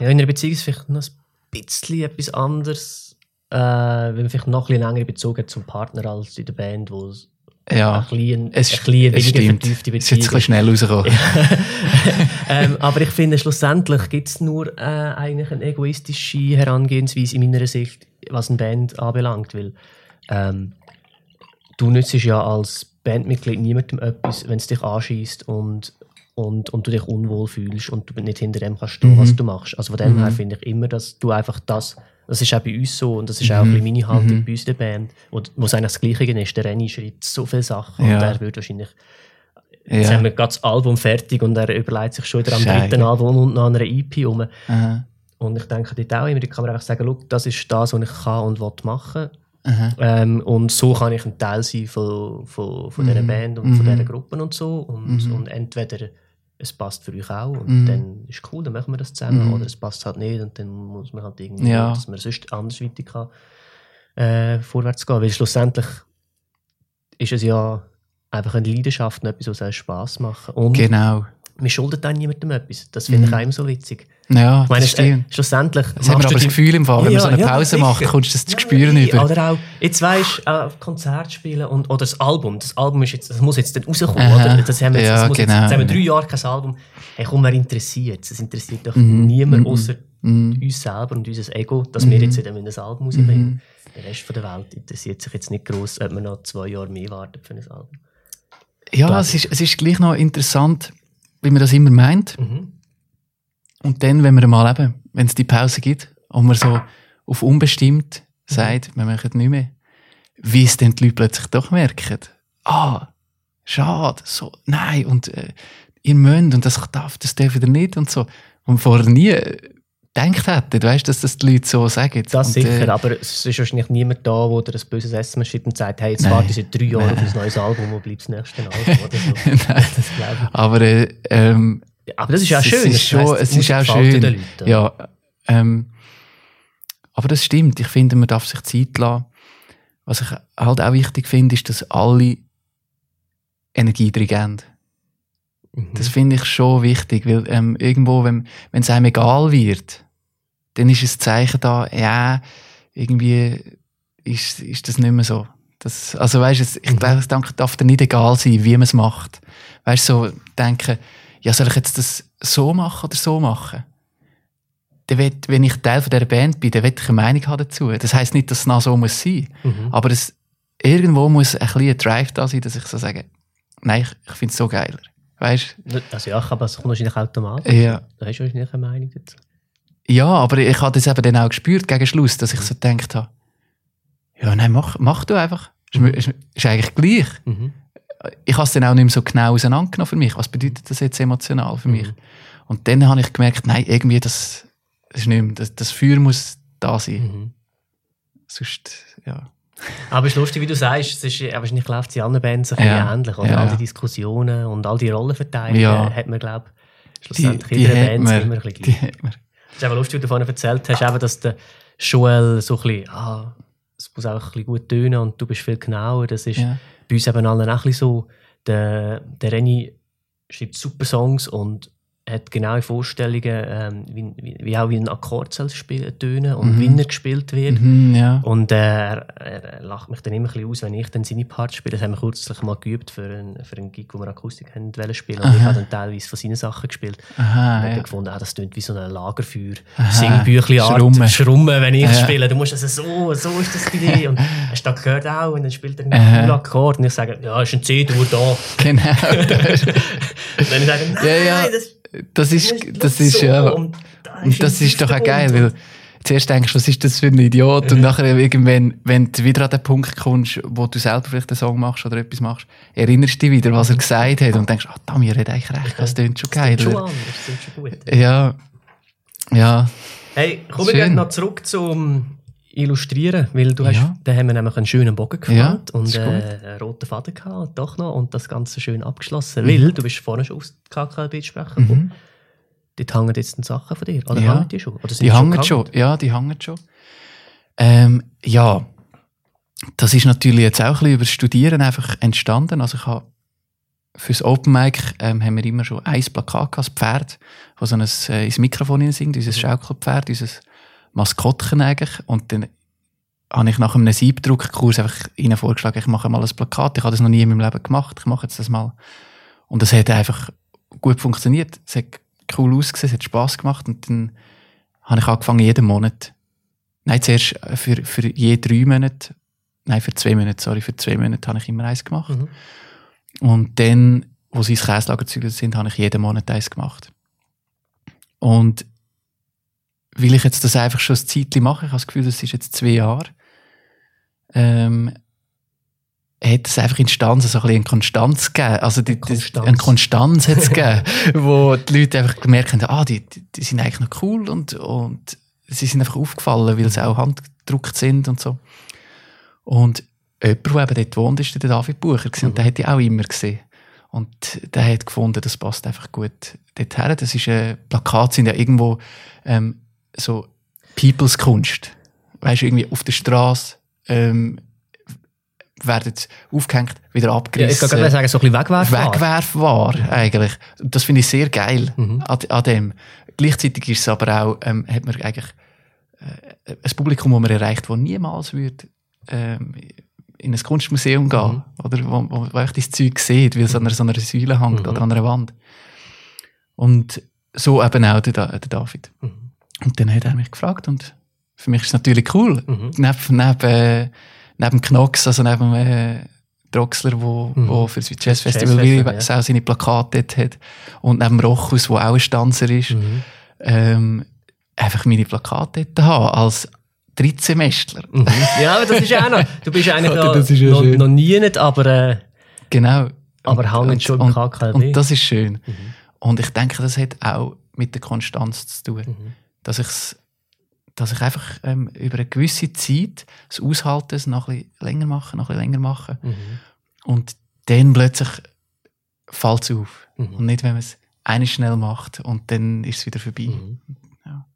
ja, in einer Beziehung ist es vielleicht noch ein bisschen etwas anderes, äh, wenn man vielleicht noch ein bisschen längere Bezug hat zum Partner als in der Band, wo es Ja, ein bisschen, es, ein bisschen es stimmt. vertiefte Es ist jetzt ein Beziehung bisschen schnell rausgekommen. ähm, aber ich finde, schlussendlich gibt es nur äh, eigentlich eine egoistische Herangehensweise in meiner Sicht, was eine Band anbelangt. Weil ähm, du nützt ja als Bandmitglied niemandem etwas, wenn es dich anschießt und, und, und du dich unwohl fühlst und du nicht hinter dem kannst stehen, Mhm. was du machst. Also von dem Mhm. her finde ich immer, dass du einfach das Das ist auch bei uns so und das ist auch Mhm. ein bisschen meine Haltung Mhm. bei uns der Band. Und wo es eigentlich das Gleiche ist, der Renny schreibt so viele Sachen Ja. und er würde wahrscheinlich Jetzt Ja. haben wir gerade das Album fertig und er überlegt sich schon wieder am Scheiße. dritten Album und noch an einer EP. Aha. Und ich denke dort auch immer, ich kann mir einfach sagen, «Schau, das ist das, was ich kann und will machen. Ähm, und so kann ich ein Teil sein von, von, von dieser Mhm. Band und von Mhm. dieser Gruppen und so. Und, Mhm. und entweder es passt für euch auch und Mhm. dann ist cool, dann machen wir das zusammen. Mhm. Oder es passt halt nicht und dann muss man halt irgendwie, Ja. dass man sonst andersweitig kann, äh, vorwärts gehen. Weil schlussendlich ist es ja einfach eine Leidenschaft und etwas, was Spass machen. Und Genau. Man schuldet dann niemandem etwas. Das finde ich Mhm. auch immer so witzig. Ja, Ich meine, das äh, schlussendlich Das haben wir aber das Gefühl im Fall, wenn Ja, man so eine ja, Pause sicher. macht, kommst du das zu Ja, über. Oder auch, jetzt weisst du, auf Konzert spielen und, oder das Album. Das Album ist jetzt, das muss jetzt dann rauskommen, Aha. oder? Das haben wir jetzt, das muss genau. jetzt, jetzt haben wir drei Jahre kein Album. Hey, komm, wer interessiert Es interessiert doch Mhm, niemand mhm, außer Mhm. uns selber und unser Ego, dass wir Mhm. jetzt wieder ein Album rausbringen. Mhm. Der Rest von der Welt interessiert sich jetzt nicht groß, ob man noch zwei Jahre mehr wartet für ein Album. Ja, es ist, es ist gleich noch interessant, wie man das immer meint. Mhm. Und dann, wenn man mal eben, wenn es die Pause gibt und man so auf unbestimmt sagt, wir machen nicht mehr, wie es dann die Leute plötzlich doch merken. Ah, schade, so, nein, und äh, ihr müsst und das darf, das darf wieder nicht und so. Und vorher nie äh, gedacht hätten, weißt dass das die Leute so sagen. Das und, sicher, äh, aber es ist wahrscheinlich niemand da, wo dir ein böses SMS schreibt und sagt, hey, jetzt Nein. warte ich seit drei Jahren auf ein neues Album, wo bleibt das nächste Album oder so. Nein. das glaube ich. aber äh, ähm, Aber das ist ja es schön. ist das schon, es ist auch schön. Leuten. Ja, ähm, aber das stimmt. Ich finde, man darf sich Zeit lassen. Was ich halt auch wichtig finde, ist, dass alle Energie drin geben. Mhm. Das finde ich schon wichtig, weil ähm, irgendwo, wenn es einem egal wird, dann ist ein Zeichen da, ja, irgendwie ist, ist das nicht mehr so. Das, also weißt, du, ich Mhm. glaube, es darf dir nicht egal sein, wie man es macht. Weißt du, so denken, ja, soll ich jetzt das so machen oder so machen? Dann will, wenn ich Teil von dieser Band bin, dann will ich eine Meinung haben dazu. Das heisst nicht, dass es noch so muss sein. Mhm. Aber es, irgendwo muss ein bisschen ein Drive da sein, dass ich so sage, nein, ich, ich finde es so geiler. Weißt Also ja, aber es kommt wahrscheinlich automatisch. du? Ja. Da hast du wahrscheinlich eine Meinung dazu. Ja, aber ich habe das eben dann auch gespürt gegen Schluss, dass ich so gedacht habe, ja, nein, mach, mach du einfach. Ist, mir- ist, ist eigentlich gleich. Mhm. Ich habe es dann auch nicht mehr so genau auseinandergenommen für mich. Was bedeutet das jetzt emotional für mich? Mhm. Und dann habe ich gemerkt, nein, irgendwie das, das ist nicht mehr, das, das Feuer muss da sein. Mhm. Sonst, ja. Aber es ist lustig, wie du sagst, es ist, wahrscheinlich läuft es in anderen Bands ein bisschen Ja. ähnlich. Oder? Ja. All die Diskussionen und all die Rollenverteilungen Ja. hat man, glaube ich, Die, schlussendlich die in jeder hat Band immer ein bisschen Die gleich. Ist aber lustig, wie du vorhin erzählt hast, eben, dass der Joel so ein bisschen, ah, es muss auch ein bisschen gut tönen und du bist viel genauer. Das ist Ja. bei uns eben allen auch ein bisschen so. Der, der Renny schreibt super Songs und hat genaue Vorstellungen, ähm, wie, wie, wie auch wie ein Akkord soll spielen, tönen und Mhm. wie er gespielt wird. Mhm, ja. Und äh, er, er lacht mich dann immer ein bisschen aus, wenn ich dann seine Parts spiele. Das haben wir kürzlich mal geübt für einen, für einen Gig, wo wir Akustik haben spielen. Und ich Aha. habe dann teilweise von seinen Sachen gespielt. Und Aha, habe ja. dann gefunden, ah, das klingt wie so ein Lagerfeuer. Singbüchli-Art. Schrummen. Schrummen, wenn ich Ja. spiele. Du musst also so, so ist das bei dir. Und hast du das gehört auch? Und dann spielt er einen coolen Akkord. Und ich sage, ja, ist ein C-Dur da. Genau. und dann ich sage, nein, Ja, ja. das, Das ist, das ist, ja. Und da Und das ist doch auch geil, weil zuerst denkst du, was ist das für ein Idiot? Und nachher irgendwann, wenn du wieder an den Punkt kommst, wo du selber vielleicht einen Song machst oder etwas machst, erinnerst du dich wieder, was er gesagt hat und denkst, ah, da mir hat eigentlich recht, das klingt schon Das geil. klingt schon anders, das klingt schon gut. Ja. Ja. Hey, kommen wir noch zurück zum Illustrieren, weil du Ja. hast, da haben wir nämlich einen schönen Bogen gefahren Ja, und äh, einen roten Faden gehabt, doch noch, und das Ganze schön abgeschlossen, Mhm. weil du bist vorhin schon aufs KKB sprechen. Mhm. Dort hängen jetzt Sachen von dir, oder Ja. hängen die schon? Oder sind Die hängen gehangen? schon. Ja, die hängen schon. Ähm, ja. Das ist natürlich jetzt auch ein bisschen über das Studieren einfach entstanden. Also ich habe fürs Open Mic ähm, haben wir immer schon ein Plakat gehabt, das Pferd, das so ein, äh, ins Mikrofon hinein singt, unser Mhm. Schaukelpferd, unser Maskottchen eigentlich. Und dann habe ich nach einem Siebdruckkurs einfach ihnen vorgeschlagen, ich mache mal ein Plakat. Ich habe das noch nie in meinem Leben gemacht. Ich mache jetzt das mal. Und das hat einfach gut funktioniert. Es hat cool ausgesehen, es hat Spass gemacht. Und dann habe ich angefangen, jeden Monat, nein, zuerst für, für je drei Monate, nein, für zwei Monate, sorry, für zwei Monate habe ich immer eins gemacht. Mhm. Und dann, wo sie ins Käslager gezügelt sind, habe ich jeden Monat eins gemacht. Und weil ich jetzt das einfach schon ein Zeitchen mache, ich habe das Gefühl, das ist jetzt zwei Jahre, ähm, hat es einfach Instanzen so ein bisschen eine Konstanz gegeben. Also die, Konstanz. eine Konstanz hat es gegeben, wo die Leute einfach gemerkt haben, ah, die, die, die sind eigentlich noch cool und, und sie sind einfach aufgefallen, weil sie auch handgedruckt sind und so. Und jemand, der eben dort wohnt, ist der David Bucher gewesen, und den hätte ich auch immer gesehen. Und der hat gefunden, das passt einfach gut dorthin. Das ist ein Plakat, sind ja irgendwo ähm, so People's Kunst. Weißt du, irgendwie auf der Straße ähm, werden aufgehängt, wieder Ja, ich abgerissen. kann gerade sagen, so ein bisschen wegwerfbar. Wegwerfbar, eigentlich. Das finde ich sehr geil Mhm. an, an dem. Gleichzeitig ist es aber auch, ähm, hat man eigentlich äh, ein Publikum, das man erreicht, das niemals würde, ähm, in ein Kunstmuseum gehen, Mhm. oder wo, wo, wo echt das Zeug sieht, wie es an einer, so einer Säule hängt Mhm. oder an einer Wand. Und so eben auch der, der David. Mhm. Und dann hat er mich gefragt und für mich ist es natürlich cool. Mhm. Neben, neben, neben Knox, also neben äh, Droxler, wo, Mhm. wo für das Jazz Festival Jazzfestival, wie auch seine Plakate dort hat. Und neben Rochus, wo auch ein Stanzer ist, Mhm. ähm, einfach meine Plakate dort haben, als Drittsemestler. Mhm. Ja, aber das ist ja auch noch. Du bist eigentlich noch, ja noch, noch nie nicht, aber, äh, Genau. aber hängen schon im KKW. und das ist schön. Mhm. Und ich denke, das hat auch mit der Konstanz zu tun. Dass, ich's, dass ich einfach ähm, über eine gewisse Zeit das Aushalten noch ein bisschen länger machen, noch ein bisschen länger machen. Mhm. Und dann plötzlich fällt es auf. Mhm. Und nicht, wenn man es eine schnell macht und dann ist es wieder vorbei. Mhm. Ja.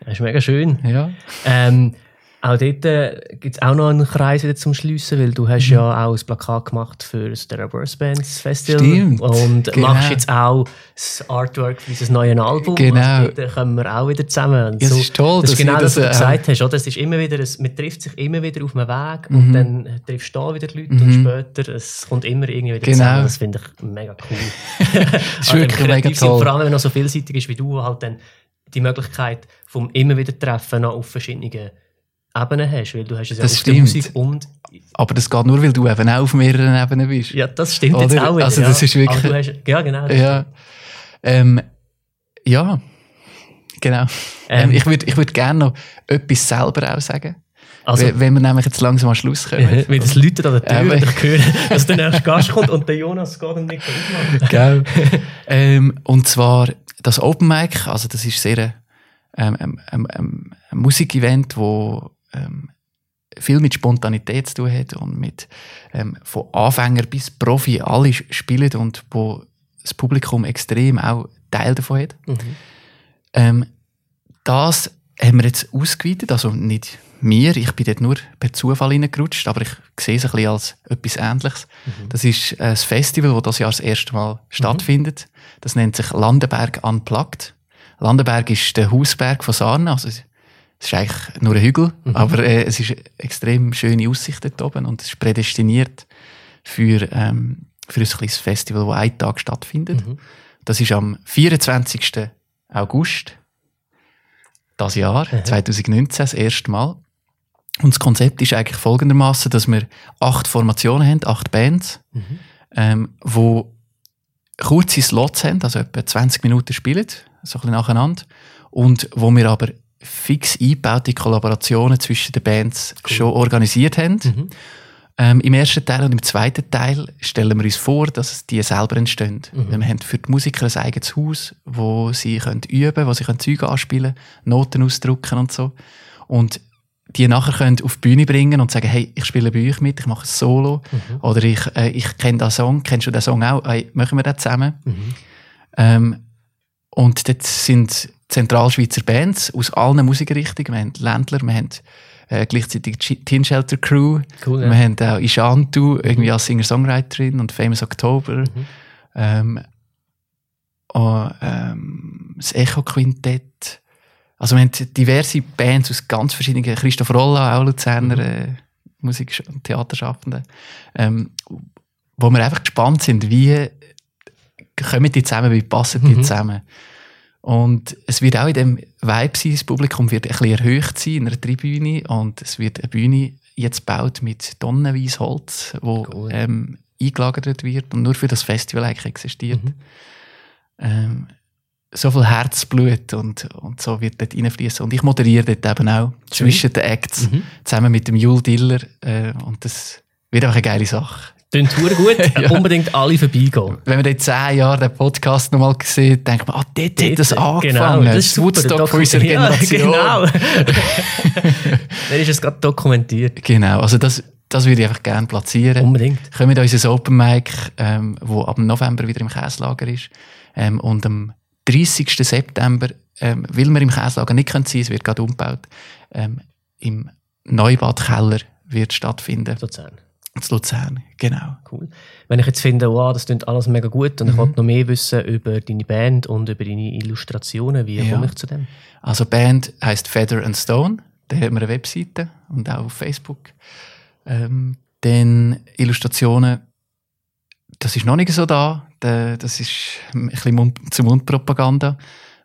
Das ist mega schön. Ja. Ähm, auch dort äh, gibt es auch noch einen Kreis wieder zum Schliessen, weil du hast Mhm. ja auch ein Plakat gemacht für das Terraverse Bands Festival. Stimmt, Und genau. machst jetzt auch das Artwork für unser neues Album. Genau. Also dort kommen wir auch wieder zusammen. Und Ja, es ist toll, das ist dass genau das, was du das, äh, gesagt hast. Oder? Es ist immer wieder, ein, man trifft sich immer wieder auf einem Weg Mhm. und dann triffst du da wieder die Leute und Mhm. später, es kommt immer irgendwie wieder Genau. zusammen. Das finde ich mega cool. Das ist wirklich mega toll. Vor allem, wenn du noch so vielseitig ist wie du, halt dann die Möglichkeit vom immer wieder Treffen noch auf verschiedenen Ebenen hast, weil du hast ja Das stimmt. Musik und Aber das geht nur, weil du eben auch auf mehreren Ebenen bist. ja, das stimmt jetzt Oder? auch wieder. Also ja. das ist wirklich- Aber du hast, ja, genau. das Ja. Ähm, ja, genau. Ähm, Ähm, ich würde ich würd gerne noch etwas selber auch sagen. Also, wenn, wir nämlich jetzt langsam am Schluss kommen. weil das Leute an der Tür Ähm, ich höre, dass der nächste Gast kommt und der Jonas geht und nicht aufmachen. Gell? ähm, und zwar das Open Mic, also das ist sehr ein, ähm, ähm, ähm, ähm, ein Musikevent, wo ähm, viel mit Spontanität zu tun hat und mit ähm, von Anfänger bis Profi alle spielen und wo das Publikum extrem auch Teil davon hat. Mhm. Ähm, das haben wir jetzt ausgeweitet, also nicht mir, ich bin dort nur per Zufall reingerutscht, aber ich sehe es ein bisschen als etwas Ähnliches. Mhm. Das ist ein Festival, das das Jahr das erste Mal stattfindet. Das nennt sich Landenberg Unplugged. Landenberg ist der Hausberg von Sarne, also es ist eigentlich nur ein Hügel, Mhm. aber äh, es ist eine extrem schöne Aussicht dort oben und es ist prädestiniert für, ähm, für ein kleines Festival, das einen Tag stattfindet. Mhm. Das ist am 24. August das Jahr, Mhm. 2019, das erste Mal. Und das Konzept ist eigentlich folgendermaßen, dass wir acht Formationen haben, acht Bands, Mhm. ähm, wo kurze Slots haben, also etwa 20 Minuten spielen, so ein bisschen nacheinander, und wo wir aber fix eingebaute Kollaborationen zwischen den Bands Cool. schon organisiert haben. Mhm. Ähm, Im ersten Teil und im zweiten Teil stellen wir uns vor, dass die selber entstehen. Mhm. Wir haben für die Musiker ein eigenes Haus, wo sie können üben wo sie können Züge anspielen Noten ausdrucken und so. Und die nachher können auf die Bühne bringen und sagen, hey, ich spiele bei euch mit, ich mache ein Solo. Mhm. Oder ich, äh, ich kenne den Song, kennst du den Song auch? Hey, machen wir den zusammen? Mhm. Ähm, und dort sind Zentralschweizer Bands aus allen Musikrichtungen. Wir haben Ländler, wir haben äh, gleichzeitig die Tin Shelter Crew, Cool, wir ja. haben auch Ishantu, irgendwie als Singer-Songwriterin und Famous October. Mhm. Ähm, oh, ähm, das Echo-Quintett. Also wir haben diverse Bands aus ganz verschiedenen, Christoph Rolla, auch Luzerner Mhm. äh, Musik- und Theaterschaffende, ähm, wo wir einfach gespannt sind, wie kommen die zusammen, wie passen die Mhm. zusammen. Und es wird auch in dem Vibe sein, das Publikum wird ein bisschen erhöht sein in einer Tribüne und es wird eine Bühne jetzt gebaut mit tonnenweise Holz, wo Cool. ähm, eingelagert wird und nur für das Festival eigentlich existiert. Mhm. Ähm, so viel Herzblut und, und so wird dort reinfließen. Und ich moderiere dort eben auch zwischen den Acts, Mhm. zusammen mit dem Jule Diller. Äh, und das wird auch eine geile Sache. Klingt verdammt gut. Ja. Unbedingt alle vorbeigehen. Wenn man in zehn Jahren den Podcast nochmal sieht, denkt man, ah, dort hat das angefangen. Genau, das ist. Woodstock von unserer Ja, Generation. genau. Dann ist es gerade dokumentiert. Genau, also das, das würde ich einfach gerne platzieren. Unbedingt. Kommen wir unser Open Mic, ähm, wo ab November wieder im Käslager ist. Ähm, und am 30. September, ähm, weil wir im Käslager nicht können sein, es wird gerade umgebaut, ähm, im Neubadkeller wird stattfinden. Luzern. In Luzern, genau. Cool. Wenn ich jetzt finde, wow, das klingt alles mega gut und ich Mhm. wollte noch mehr wissen über deine Band und über deine Illustrationen, wie Ja. komme ich zu dem? Also Band heisst Feather and Stone. Da haben wir eine Webseite und auch auf Facebook. Ähm, dann Illustrationen, das ist noch nicht so da. Da- Das ist ein bisschen Mund zu Mund-Propaganda.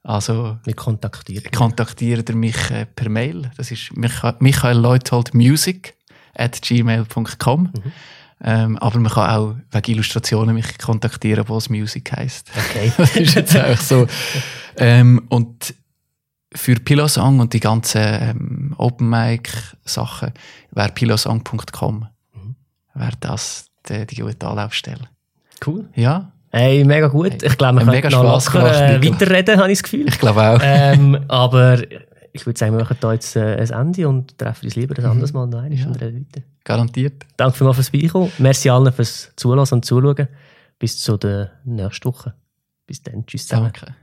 Also Wir kontaktieren. kontaktiert ihr mich äh, per Mail. Das ist Micha- Michael Leuthold Music at gmail.com. Ähm, aber man kann auch wegen Illustrationen mich kontaktieren, obwohl es Music heisst. Okay. das ist jetzt auch so. Ähm, und für Pilosong und die ganzen ähm, Open Mic Sachen wäre pilosong.com Mhm. wäre das die, die gute Anlaufstelle. Cool. Ja, Hey, mega gut. Ich glaube, wir können noch locker, äh, weiterreden, habe ich das Gefühl. ich glaube auch. ähm, aber ich würde sagen, wir machen da jetzt äh, ein Ende und treffen uns lieber ein anderes Mal noch einmal Ja. und reden weiter. Garantiert. Danke vielmals fürs Beikommen. Merci allen fürs Zuhören und Zuschauen. Bis zu der nächsten Woche. Bis dann. Tschüss zusammen. Danke.